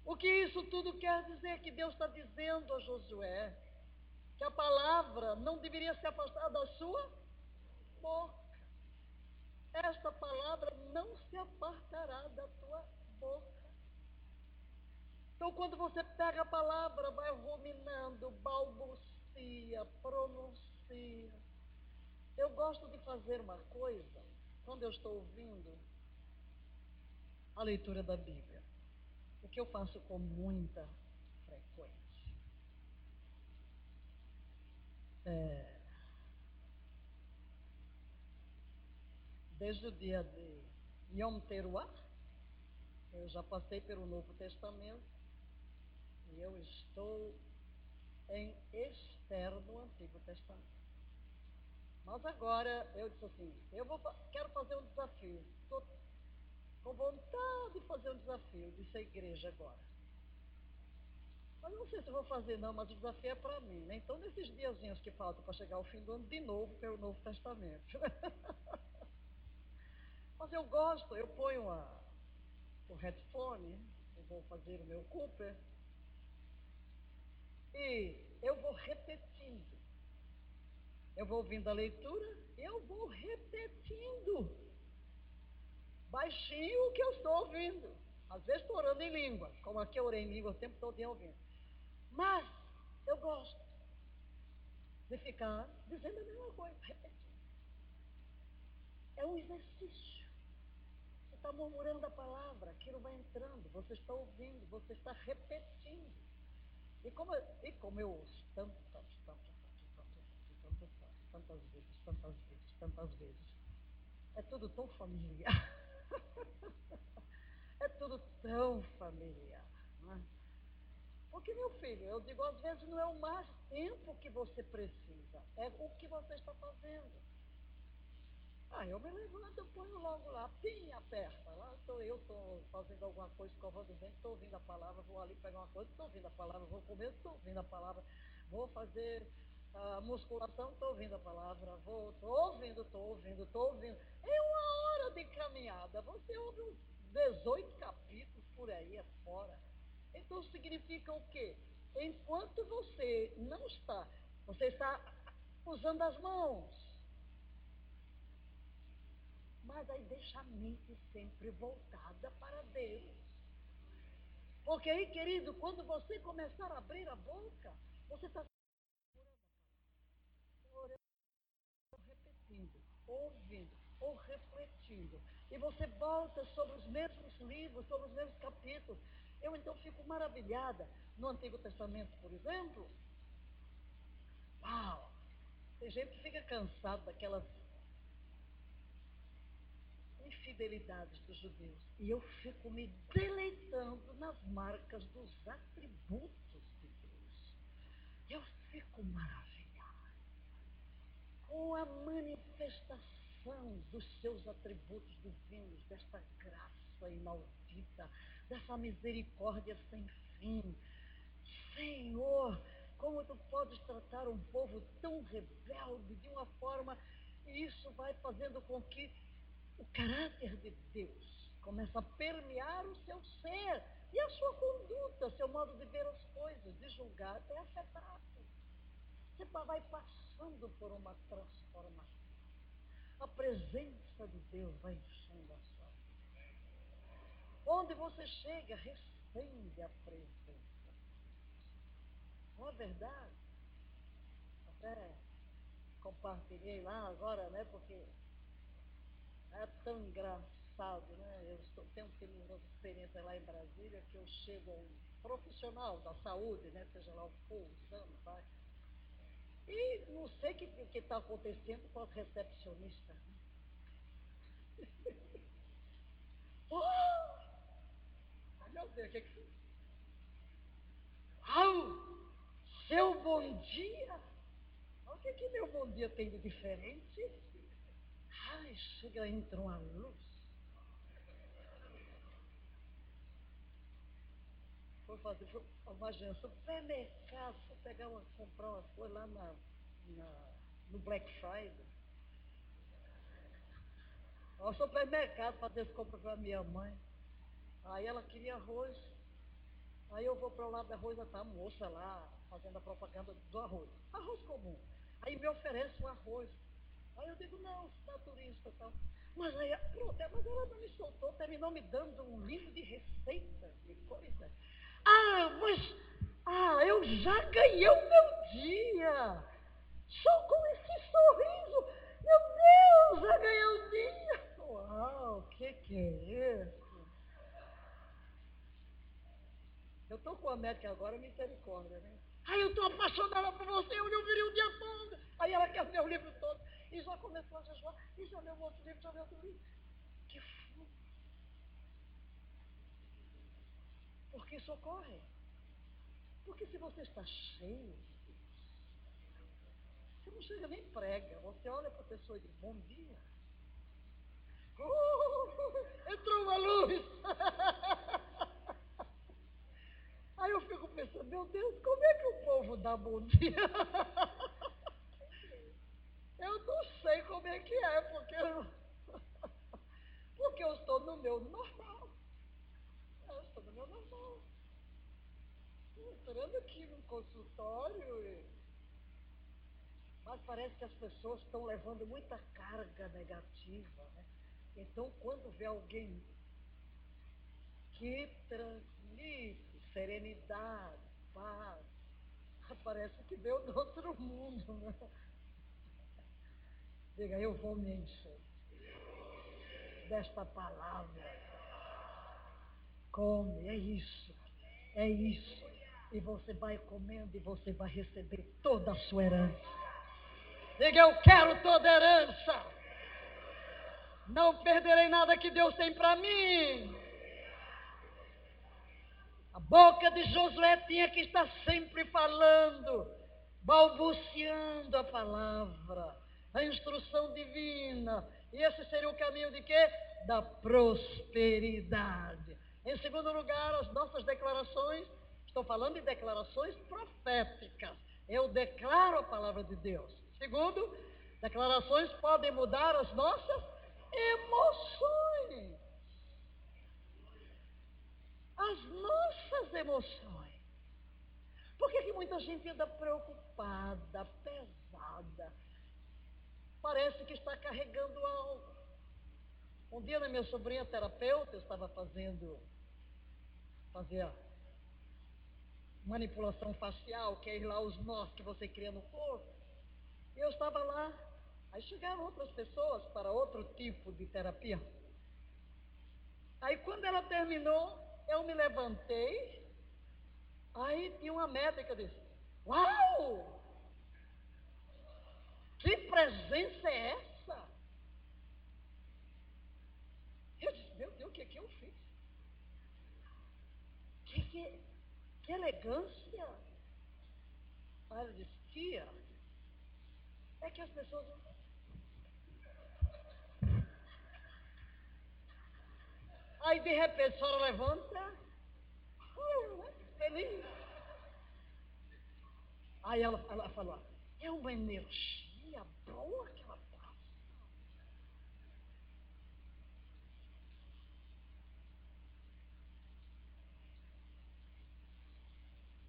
C: O que isso tudo quer dizer? Que Deus está dizendo a Josué que a palavra não deveria se afastar da sua boca. Esta palavra não se apartará da tua boca. Então, quando você pega a palavra, vai ruminando, balbucia, pronuncia. Eu gosto de fazer uma coisa quando eu estou ouvindo a leitura da Bíblia, o que eu faço com muita frequência. É, desde o dia de Yom Teruah, eu já passei pelo Novo Testamento e eu estou em Esther no Antigo Testamento. Mas agora eu disse assim, eu vou, quero fazer um desafio. Estou com vontade de fazer um desafio, disse a igreja agora. Mas não sei se vou fazer não, mas o desafio é para mim. Né? Então, nesses diazinhos que faltam para chegar ao fim do ano, de novo pelo Novo Testamento. mas eu gosto, eu ponho a, o headphone, eu vou fazer o meu Cooper, e eu vou repetindo. Eu vou ouvindo a leitura, eu vou repetindo. Baixinho o que eu estou ouvindo. Às vezes estou orando em língua, como aqui eu orei em língua o tempo todo ouvindo. Mas eu gosto de ficar dizendo a mesma coisa, repetindo. É um exercício. Está murmurando a palavra, aquilo vai entrando, você está ouvindo, você está repetindo. E como, e como eu ouço tantas, tantas, tantas, tantas, tantas, tantas vezes, tantas vezes, tantas vezes, é tudo tão familiar. é tudo tão familiar. Não é? Porque, meu filho, eu digo, às vezes não é o mais tempo que você precisa, é o que você está fazendo. Ah, eu me levanto, eu ponho logo lá, pim, aperta. Lá estou eu, estou fazendo alguma coisa, escovando o dente, estou ouvindo a palavra, vou ali pegar uma coisa, estou ouvindo a palavra, vou comer, estou ouvindo a palavra, vou fazer a musculação, estou ouvindo a palavra, vou, estou ouvindo, estou ouvindo, estou ouvindo. É uma hora de caminhada, você ouve uns 18 capítulos por aí afora. Então significa o quê? Enquanto você não está, você está usando as mãos. Mas aí deixa a mente sempre voltada para Deus. Porque aí, querido, quando você começar a abrir a boca, você está repetindo, ouvindo ou refletindo. E você volta sobre os mesmos livros, sobre os mesmos capítulos. Eu então fico maravilhada. No Antigo Testamento, por exemplo, uau! Tem gente que fica cansado daquelas infidelidades dos judeus. E eu fico me deleitando nas marcas dos atributos de Deus. Eu fico maravilhada com a manifestação dos seus atributos divinos, desta graça inaudita, dessa misericórdia sem fim. Senhor, como tu podes tratar um povo tão rebelde de uma forma, e isso vai fazendo com que o caráter de Deus comece a permear o seu ser e a sua conduta, seu modo de ver as coisas, de julgar, é afetado. Você vai passando por uma transformação. A presença de Deus vai enchendo a sua vida. Onde você chega, recebe a presença. Não é verdade? Até compartilhei lá agora, né? Porque é tão engraçado, né? Eu estou, tenho tido uma experiência lá em Brasília que eu chego a um profissional da saúde, né? Seja lá o for, usando, vai. E não sei o que está acontecendo com as recepcionistas. Oh! Ai, meu Deus, o que é que Au! Seu bom dia! O que, que meu bom dia tem de diferente? Ai, chega, entra uma luz. Foi fazer foi uma agência, supermercado, foi pegar uma, comprar uma coisa lá na, na no Black Friday, ao supermercado fazer as compras para minha mãe. Aí ela queria arroz. Aí eu vou para o lado do arroz, tá a moça lá fazendo a propaganda do arroz. Arroz comum. Aí me oferece o arroz. Aí eu digo, não, está turista e tal. Mas aí, pronto, mas ela não me soltou, terminou me dando um livro de receitas, de coisas. Ah, mas, ah, eu já ganhei o meu dia. Só com esse sorriso. Meu Deus, já ganhei o dia. Uau, o que, que é isso? Eu estou com a médica agora, misericórdia, né? Ai, eu estou apaixonada por você, eu lhe virei o dia todo. Aí ela quer meu livro todo. E já começou a jejuar, e já leu outro livro, já leu outro livro. Que fogo. Porque socorre. Porque se você está cheio, você não chega nem prega. Você olha para a pessoa e diz, bom dia. Uh, entrou uma luz. Aí eu fico pensando, meu Deus, como é que o povo dá bom dia? Eu não sei como é que é, porque eu, porque eu estou no meu normal. Eu estou no meu normal. Entrando aqui no consultório e... Mas parece que as pessoas estão levando muita carga negativa, né? Então, quando vê alguém que transmite serenidade, paz. Parece que veio do outro mundo, né? Diga, eu vou me encher desta palavra. Come, é isso, é isso. E você vai comendo e você vai receber toda a sua herança. Diga, eu quero toda a herança. Não perderei nada que Deus tem para mim. A boca de Josué tinha que estar sempre falando, balbuciando a palavra, a instrução divina. E esse seria o caminho de quê? Da prosperidade. Em segundo lugar, as nossas declarações, estou falando de declarações proféticas. Eu declaro a palavra de Deus. Segundo, declarações podem mudar as nossas emoções as nossas emoções. Por que, que muita gente anda preocupada, pesada? Parece que está carregando algo. Um dia minha sobrinha terapeuta, eu estava fazendo, fazia manipulação facial, que é ir lá os nós que você cria no corpo. E eu estava lá. Aí chegaram outras pessoas para outro tipo de terapia. Aí quando ela terminou, eu me levantei, aí tinha uma médica disse: Uau! Que presença é essa? Eu disse, meu Deus, o que, é que eu fiz? Que, que, que elegância! Aí ela disse, tia, é que as pessoas Aí de repente a senhora levanta, feliz. Aí ela, ela falou, é uma energia boa que ela passa.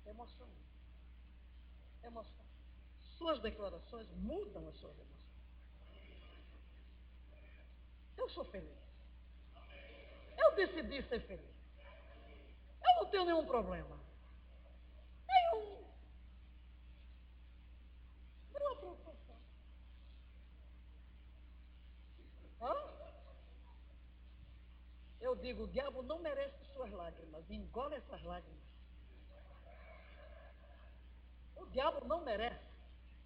C: Emoção. Emoção. Suas declarações mudam as suas emoções. Eu sou feliz. Eu decidi ser feliz. Eu não tenho nenhum problema. Nenhum. Nenhuma preocupação. Hã? Eu digo, o diabo não merece suas lágrimas. Engole essas lágrimas. O diabo não merece.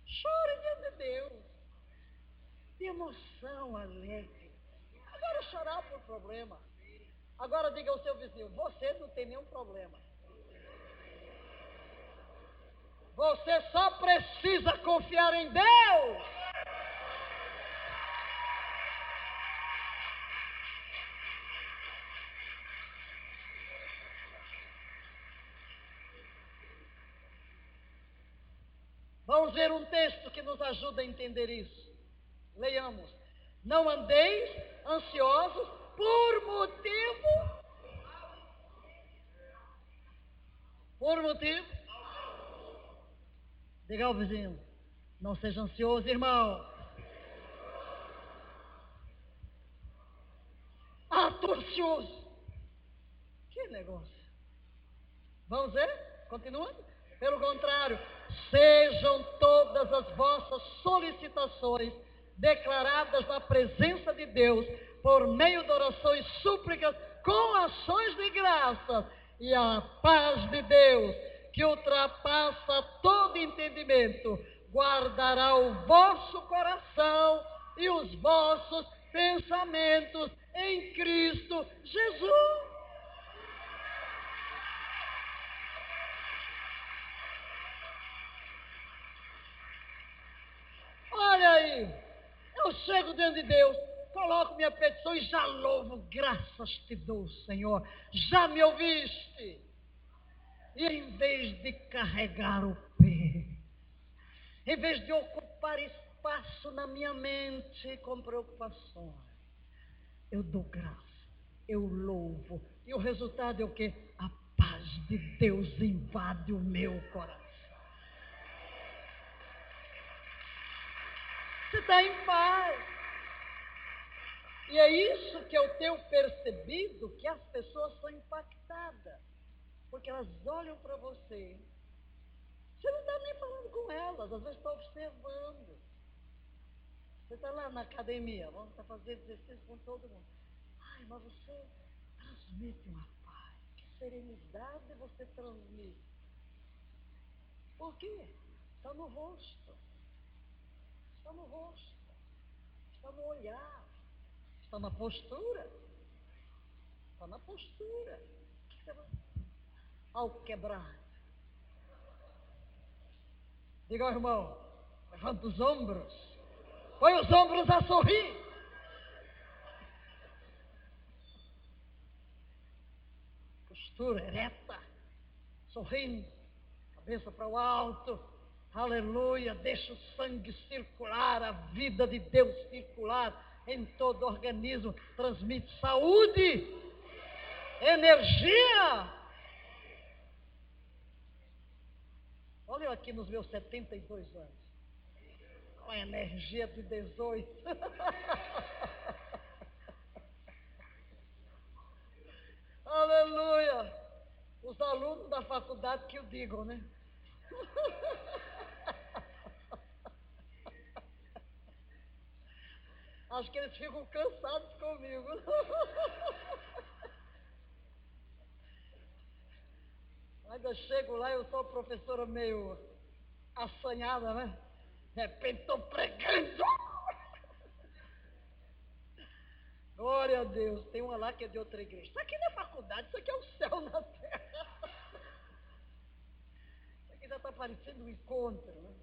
C: Chore diante de Deus. De emoção alegre. Agora chorar por problema. Agora diga ao seu vizinho: você não tem nenhum problema. Você só precisa confiar em Deus. Vamos ver um texto que nos ajuda a entender isso. Leiamos. Não andeis ansiosos por motivo. Por motivo. Diga ao vizinho. Não seja ansioso, irmão. Ah, ansioso. Que negócio. Vamos ver? Continuando? Pelo contrário, sejam todas as vossas solicitações declaradas na presença de Deus, por meio de orações súplicas, com ações de graça, e a paz de Deus, que ultrapassa todo entendimento, guardará o vosso coração e os vossos pensamentos em Cristo Jesus. Olha aí, eu chego diante de Deus, coloco minha petição e já louvo, graças te dou, Senhor. Já me ouviste. E em vez de carregar o pé, em vez de ocupar espaço na minha mente com preocupações, eu dou graça, eu louvo. E o resultado é o que? A paz de Deus invade o meu coração. Você está em paz. E é isso que eu tenho percebido que as pessoas são impactadas. Porque elas olham para você. Você não está nem falando com elas, às vezes está observando. Você está lá na academia, vamos tá fazendo exercício com todo mundo. Ai, mas você transmite uma paz. Que serenidade você transmite. Por quê? Está no rosto está no rosto, está no olhar, está na postura. Está na postura. Ao quebrar. Diga ao irmão, levanta os ombros, põe os ombros a sorrir. Postura ereta, sorrindo, cabeça para o alto Aleluia, deixa o sangue circular, a vida de Deus circular em todo o organismo, transmite saúde, energia. Olha eu aqui nos meus 72 anos, com a energia de 18. Aleluia! Os alunos da faculdade que o digam, né? Acho que eles ficam cansados comigo. Ainda chego lá, eu sou professora meio assanhada, né? De repente estou pregando. Glória a Deus. Tem uma lá que é de outra igreja. Isso aqui não é faculdade, isso aqui é o céu na terra. Isso aqui já está parecendo um encontro, né?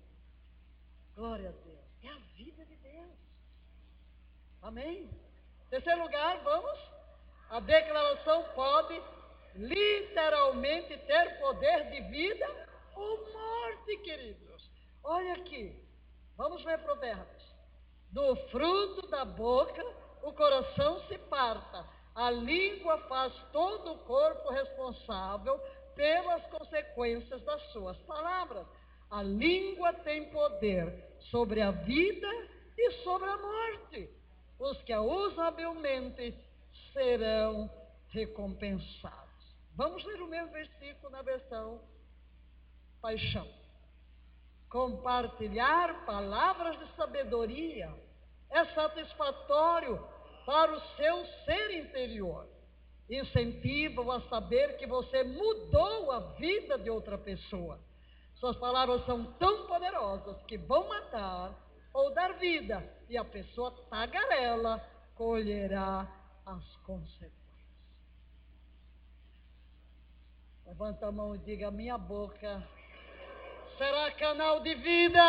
C: Glória a Deus. É a vida de Deus. Amém? Terceiro lugar, vamos. A declaração pode literalmente ter poder de vida ou morte, queridos. Olha aqui. Vamos ver Provérbios. Do fruto da boca o coração se parta. A língua faz todo o corpo responsável pelas consequências das suas palavras. A língua tem poder sobre a vida e sobre a morte os que a usam habilmente serão recompensados. Vamos ler o mesmo versículo na versão Paixão. Compartilhar palavras de sabedoria é satisfatório para o seu ser interior. Incentiva-o a saber que você mudou a vida de outra pessoa. Suas palavras são tão poderosas que vão matar ou dar vida, e a pessoa tagarela colherá as consequências. Levanta a mão e diga: Minha boca será canal de vida.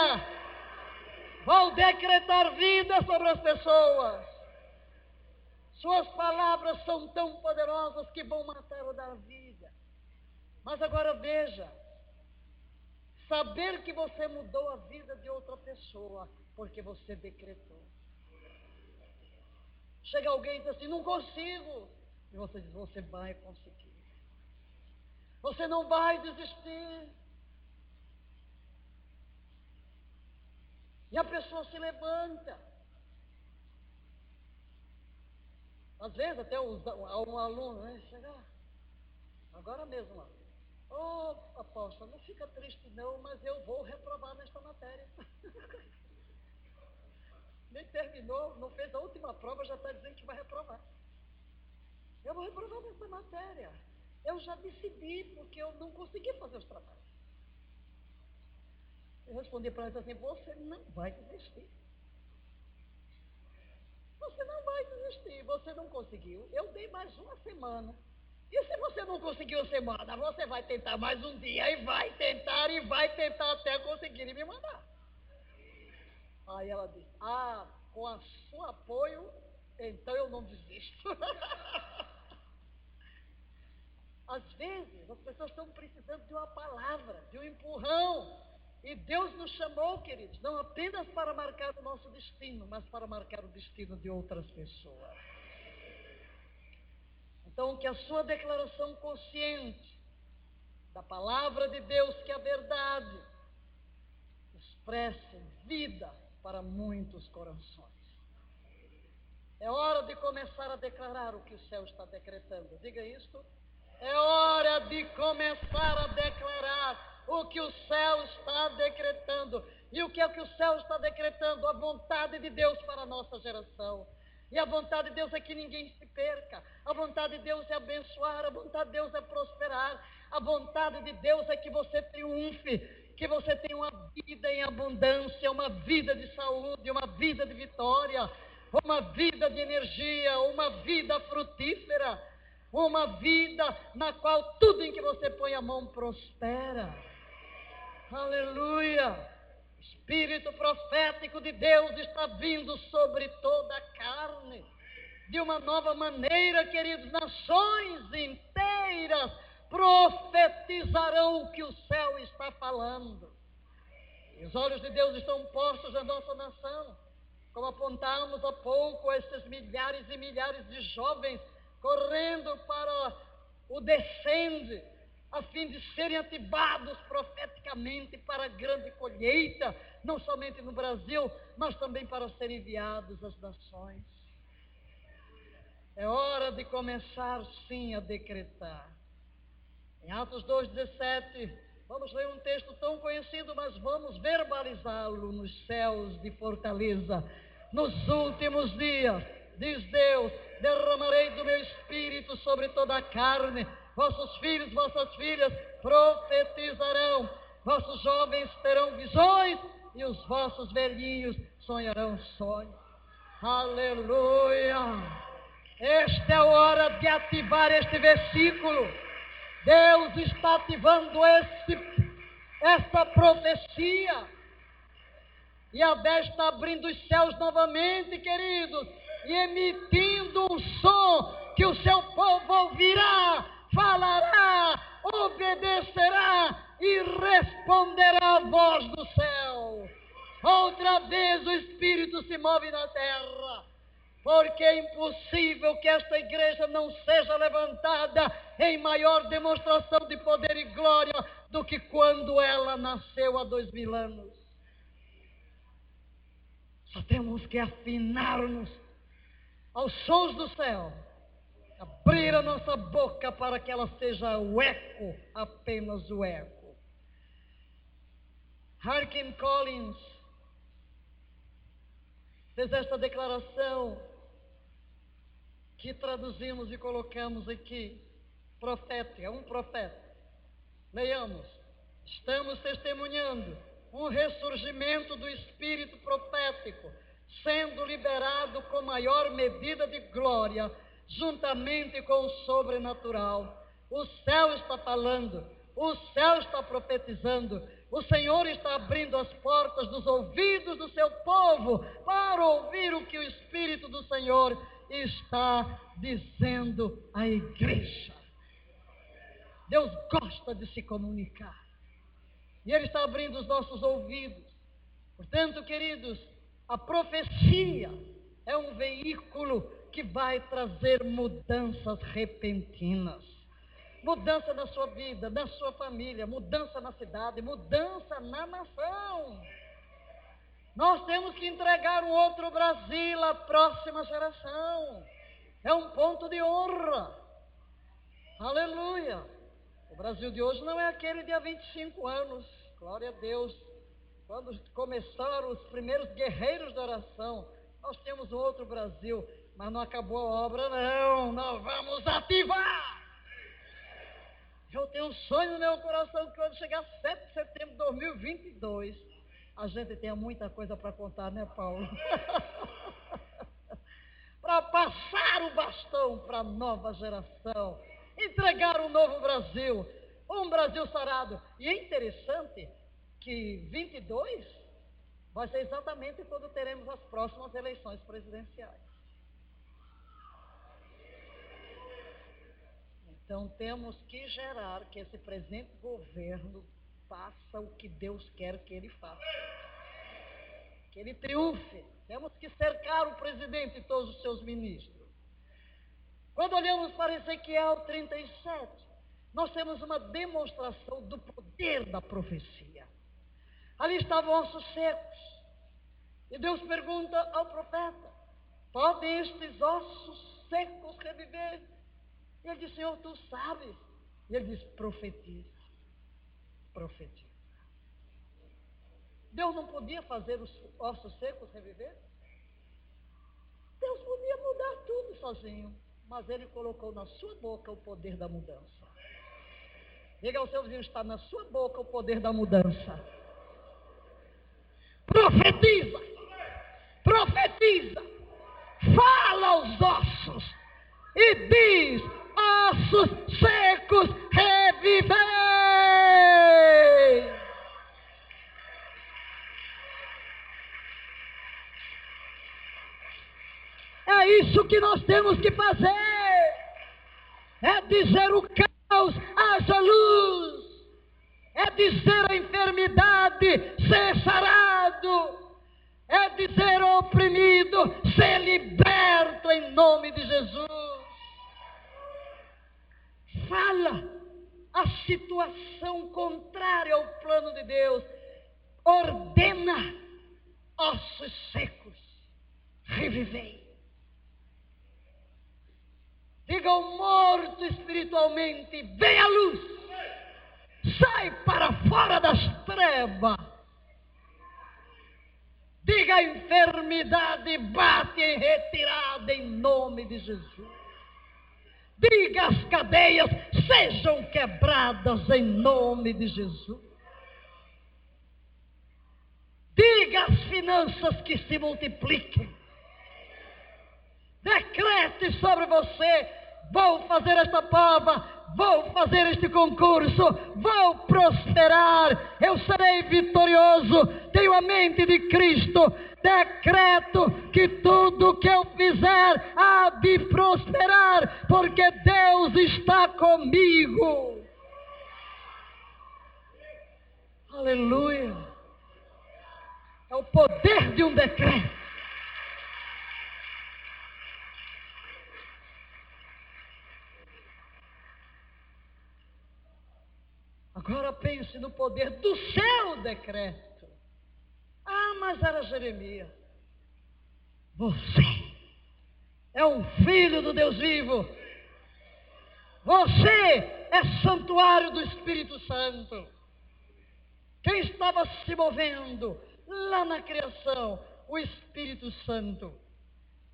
C: Vou decretar vida sobre as pessoas. Suas palavras são tão poderosas que vão matar ou dar vida. Mas agora veja: Saber que você mudou a vida de outra pessoa porque você decretou. Chega alguém e diz assim: não consigo. E você diz: você vai conseguir. Você não vai desistir. E a pessoa se levanta. Às vezes até um aluno, né? Chegar. Agora mesmo lá. Oh, apóstolo, não fica triste não, mas eu vou reprovar nesta matéria. Nem terminou, não fez a última prova, já está dizendo que vai reprovar. Eu vou reprovar nessa matéria. Eu já decidi, porque eu não consegui fazer os trabalhos. Eu respondi para ele assim: você não vai desistir. Você não vai desistir, você não conseguiu. Eu dei mais uma semana. E se você não conseguiu a semana, você vai tentar mais um dia e vai tentar e vai tentar até conseguir me mandar. Aí ela disse: Ah, com o seu apoio, então eu não desisto. Às vezes, as pessoas estão precisando de uma palavra, de um empurrão. E Deus nos chamou, queridos, não apenas para marcar o nosso destino, mas para marcar o destino de outras pessoas. Então, que a sua declaração consciente da palavra de Deus, que é a verdade, expresse vida para muitos corações. É hora de começar a declarar o que o céu está decretando. Diga isto. É hora de começar a declarar o que o céu está decretando. E o que é que o céu está decretando? A vontade de Deus para a nossa geração. E a vontade de Deus é que ninguém se perca. A vontade de Deus é abençoar. A vontade de Deus é prosperar. A vontade de Deus é que você triunfe. Que você tenha uma vida em abundância, uma vida de saúde, uma vida de vitória, uma vida de energia, uma vida frutífera, uma vida na qual tudo em que você põe a mão prospera. Aleluia! Espírito profético de Deus está vindo sobre toda a carne. De uma nova maneira, queridos, nações inteiras profetizarão o que o céu está falando. E os olhos de Deus estão postos na nossa nação. Como apontamos há pouco, esses milhares e milhares de jovens correndo para o descende a fim de serem ativados profeticamente para a grande colheita, não somente no Brasil, mas também para serem enviados às nações. É hora de começar sim a decretar. Em Atos 2,17, vamos ler um texto tão conhecido, mas vamos verbalizá-lo nos céus de fortaleza. Nos últimos dias, diz Deus, derramarei do meu espírito sobre toda a carne vossos filhos, vossas filhas profetizarão, vossos jovens terão visões e os vossos velhinhos sonharão sonhos. Aleluia! Esta é a hora de ativar este versículo. Deus está ativando esse, essa profecia. E a Deus está abrindo os céus novamente, queridos, e emitindo um som que o seu povo ouvirá falará, obedecerá e responderá a voz do céu. Outra vez o Espírito se move na terra, porque é impossível que esta igreja não seja levantada em maior demonstração de poder e glória do que quando ela nasceu há dois mil anos. Só temos que afinar-nos aos sons do céu abrir a nossa boca para que ela seja o eco, apenas o eco. Harkin Collins fez esta declaração que traduzimos e colocamos aqui, profética, um profeta. Leiamos. Estamos testemunhando um ressurgimento do espírito profético, sendo liberado com maior medida de glória juntamente com o sobrenatural. O céu está falando, o céu está profetizando, o Senhor está abrindo as portas dos ouvidos do seu povo para ouvir o que o Espírito do Senhor está dizendo à igreja. Deus gosta de se comunicar. E Ele está abrindo os nossos ouvidos. Portanto, queridos, a profecia é um veículo que vai trazer mudanças repentinas. Mudança na sua vida, na sua família, mudança na cidade, mudança na nação. Nós temos que entregar um outro Brasil à próxima geração. É um ponto de honra. Aleluia. O Brasil de hoje não é aquele de há 25 anos. Glória a Deus. Quando começaram os primeiros guerreiros da oração, nós temos um outro Brasil, mas não acabou a obra, não. Nós vamos ativar. Eu tenho um sonho no meu coração que quando chegar 7 de setembro de 2022, a gente tenha muita coisa para contar, né, Paulo? para passar o bastão para a nova geração, entregar um novo Brasil, um Brasil sarado. E é interessante que 22 vai ser exatamente quando teremos as próximas eleições presidenciais. Então temos que gerar que esse presente governo faça o que Deus quer que ele faça. Que ele triunfe. Temos que cercar o presidente e todos os seus ministros. Quando olhamos para Ezequiel 37, nós temos uma demonstração do poder da profecia. Ali estavam ossos secos. E Deus pergunta ao profeta: Podem estes ossos secos reviver? E ele diz: Senhor, tu sabes. E ele diz: Profetiza. Profetiza. Deus não podia fazer os ossos secos reviver? Deus podia mudar tudo sozinho, mas Ele colocou na sua boca o poder da mudança. Diga ao seu vizinho: está na sua boca o poder da mudança. Profetiza, profetiza, fala aos ossos e diz: ossos secos, revivei. É isso que nós temos que fazer. É dizer o caos, haja luz. É dizer a enfermidade, ser sarado. É dizer ao oprimido, ser liberto em nome de Jesus fala a situação contrária ao plano de Deus, ordena ossos secos, revivei. Diga ao morto espiritualmente: vem a luz, sai para fora das trevas. Diga a enfermidade, bate em retirada em nome de Jesus. Diga as cadeias sejam quebradas em nome de Jesus. Diga as finanças que se multipliquem. Decrete sobre você: vou fazer esta prova, vou fazer este concurso, vou prosperar, eu serei vitorioso, tenho a mente de Cristo, decreto que tudo que eu fizer há de prosperar, porque Deus está comigo. Aleluia. É o poder de um decreto. Agora pense no poder do seu decreto. Ah, mas era Jeremias. Você é um filho do Deus vivo. Você é santuário do Espírito Santo. Quem estava se movendo lá na criação? O Espírito Santo.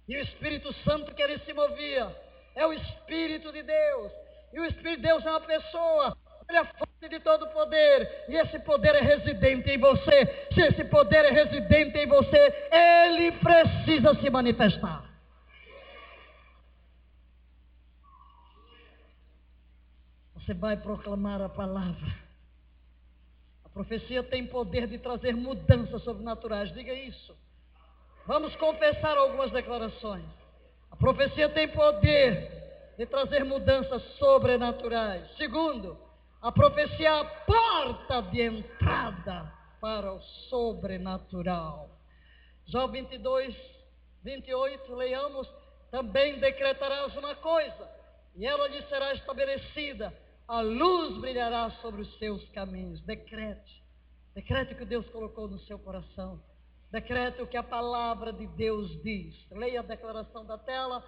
C: E o Espírito Santo que ele se movia é o Espírito de Deus. E o Espírito de Deus é uma pessoa. Ele é de todo poder. E esse poder é residente em você. Se esse poder é residente em você, ele precisa se manifestar. Você vai proclamar a palavra. A profecia tem poder de trazer mudanças sobrenaturais. Diga isso. Vamos confessar algumas declarações. A profecia tem poder de trazer mudanças sobrenaturais. Segundo, A profecia é a porta de entrada para o sobrenatural. Jó 22, 28, leiamos: Também decretarás uma coisa, e ela lhe será estabelecida, a luz brilhará sobre os seus caminhos. Decrete, decrete o que Deus colocou no seu coração. Decrete o que a palavra de Deus diz. Leia a declaração da tela.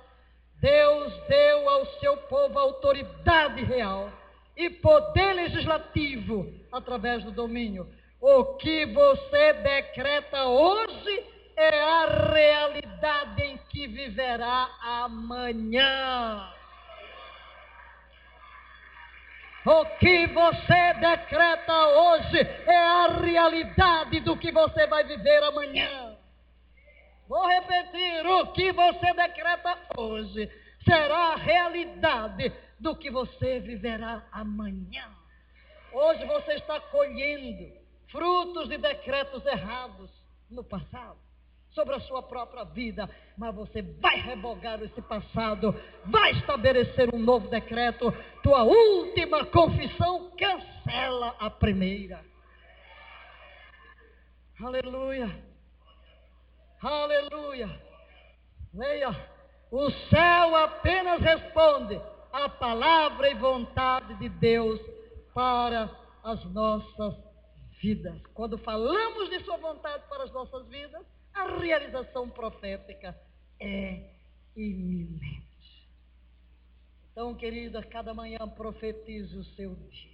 C: Deus deu ao seu povo autoridade real e poder legislativo através do domínio. O que você decreta hoje é a realidade em que viverá amanhã. O que você decreta hoje é a realidade do que você vai viver amanhã. Vou repetir: o que você decreta hoje será a realidade do que você viverá amanhã. Hoje você está colhendo frutos de decretos errados no passado sobre a sua própria vida, mas você vai revogar esse passado, vai estabelecer um novo decreto. Tua última confissão cancela a primeira. Aleluia. Aleluia. Leia. O céu apenas responde a palavra e vontade de Deus para as nossas vidas. Quando falamos de Sua vontade para as nossas vidas, a realização profética é iminente. Então, querida, cada manhã profetize o seu dia.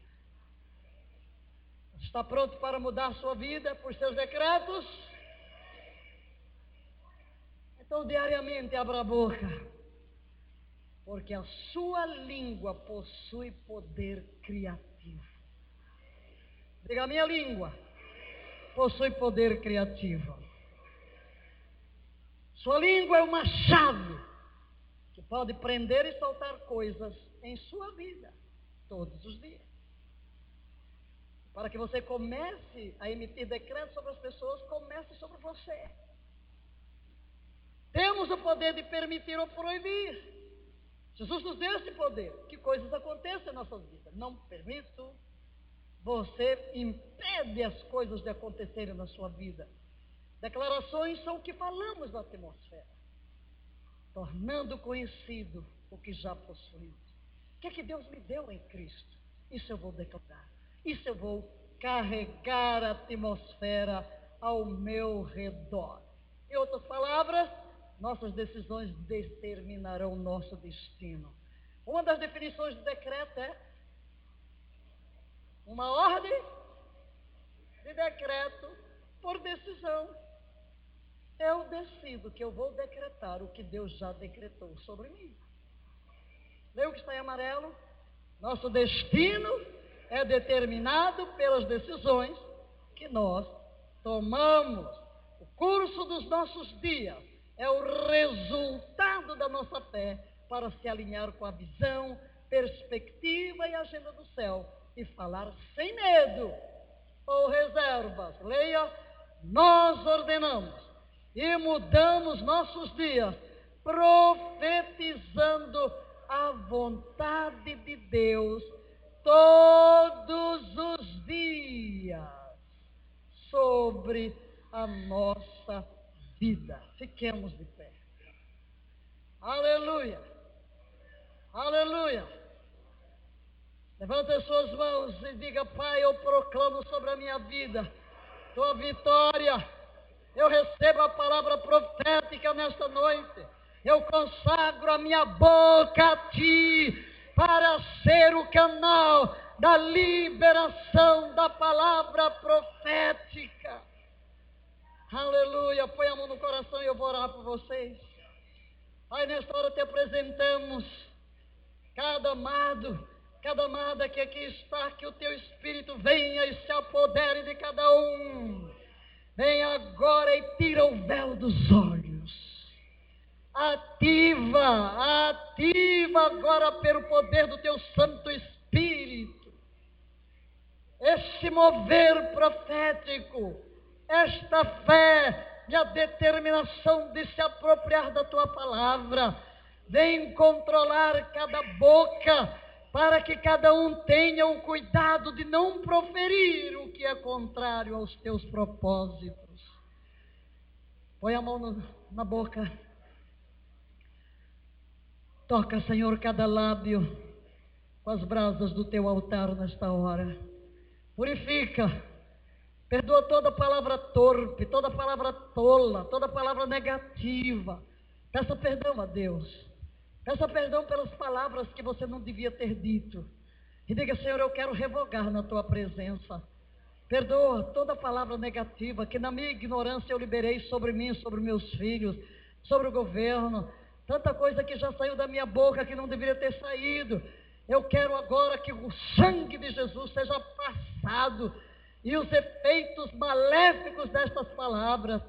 C: Está pronto para mudar sua vida por seus decretos? Então, diariamente, abra a boca, porque a sua língua possui poder criativo. Diga, a minha língua possui poder criativo. Sua língua é uma chave que pode prender e soltar coisas em sua vida todos os dias. Para que você comece a emitir decretos sobre as pessoas, comece sobre você. Temos o poder de permitir ou proibir. Jesus nos deu esse poder. Que coisas acontecem em nossas vidas. Não permito. Você impede as coisas de acontecerem na sua vida. Declarações são o que falamos na atmosfera, tornando conhecido o que já possuímos. O que é que Deus me deu em Cristo? Isso eu vou declarar. Isso eu vou carregar a atmosfera ao meu redor. Em outras palavras, nossas decisões determinarão o nosso destino. Uma das definições do decreto é uma ordem de decreto por decisão eu decido que eu vou decretar o que Deus já decretou sobre mim. Leia o que está em amarelo? Nosso destino é determinado pelas decisões que nós tomamos. O curso dos nossos dias é o resultado da nossa fé para se alinhar com a visão, perspectiva e agenda do céu e falar sem medo ou reservas. Leia, nós ordenamos e mudamos nossos dias profetizando a vontade de Deus todos os dias sobre a nossa vida. Fiquemos de pé. Aleluia. Aleluia. Levante as suas mãos e diga: Pai, eu proclamo sobre a minha vida tua vitória eu recebo a palavra profética nesta noite. Eu consagro a minha boca a ti para ser o canal da liberação da palavra profética. Aleluia. Põe a mão no coração e eu vou orar por vocês. Pai, nesta hora te apresentamos cada amado, cada amada que aqui está, que o teu Espírito venha e se apodere de cada um. Vem agora e tira o véu dos olhos. Ativa, ativa agora pelo poder do teu Santo Espírito. Esse mover profético, esta fé e a determinação de se apropriar da tua palavra. Vem controlar cada boca, para que cada um tenha o cuidado de não proferir o que é contrário aos teus propósitos. Põe a mão no, na boca. Toca, Senhor, cada lábio com as brasas do teu altar nesta hora. Purifica. Perdoa toda palavra torpe, toda palavra tola, toda palavra negativa. Peça perdão a Deus. Peça perdão pelas palavras que você não devia ter dito. E diga, Senhor, eu quero revogar na tua presença. Perdoa toda palavra negativa que na minha ignorância eu liberei sobre mim, sobre meus filhos, sobre o governo. Tanta coisa que já saiu da minha boca que não deveria ter saído. Eu quero agora que o sangue de Jesus seja passado e os efeitos maléficos destas palavras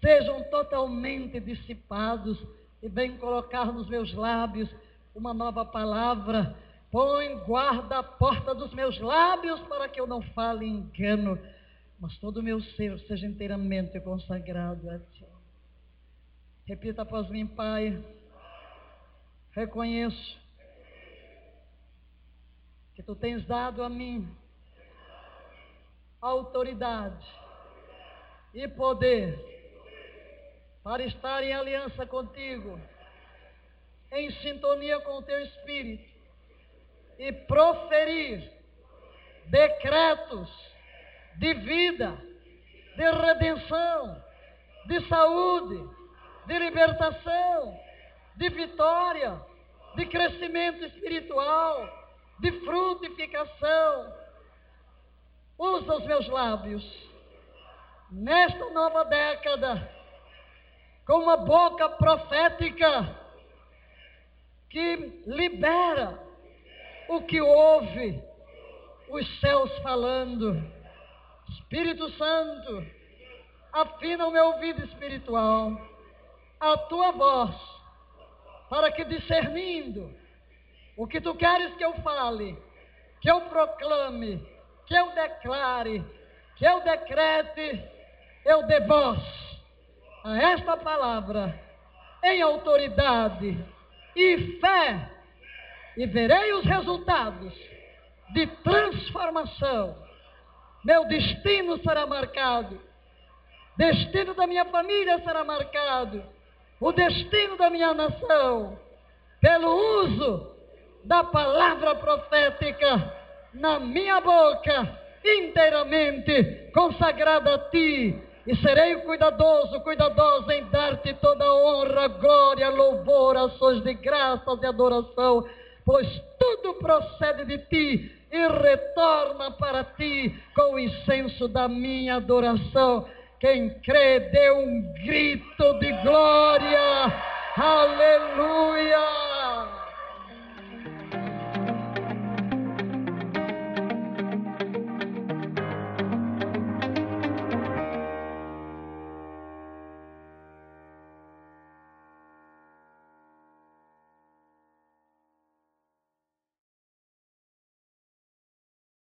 C: sejam totalmente dissipados e vem colocar nos meus lábios uma nova palavra. Põe guarda a porta dos meus lábios para que eu não fale engano, mas todo o meu ser seja inteiramente consagrado a Ti. Repita após mim, Pai. Reconheço que Tu tens dado a mim autoridade e poder para estar em aliança contigo, em sintonia com o teu espírito e proferir decretos de vida, de redenção, de saúde, de libertação, de vitória, de crescimento espiritual, de frutificação. Usa os meus lábios nesta nova década com uma boca profética que libera o que ouve os céus falando. Espírito Santo, afina o meu ouvido espiritual, a tua voz, para que discernindo o que tu queres que eu fale, que eu proclame, que eu declare, que eu decrete, eu dê voz a esta palavra em autoridade e fé, e verei os resultados de transformação. Meu destino será marcado, destino da minha família será marcado, o destino da minha nação, pelo uso da palavra profética na minha boca, inteiramente consagrada a Ti e serei cuidadoso, cuidadoso em dar-te toda honra, glória, louvor, ações de graças e adoração, pois tudo procede de ti e retorna para ti com o incenso da minha adoração. Quem crê, dê um grito de glória. Aleluia.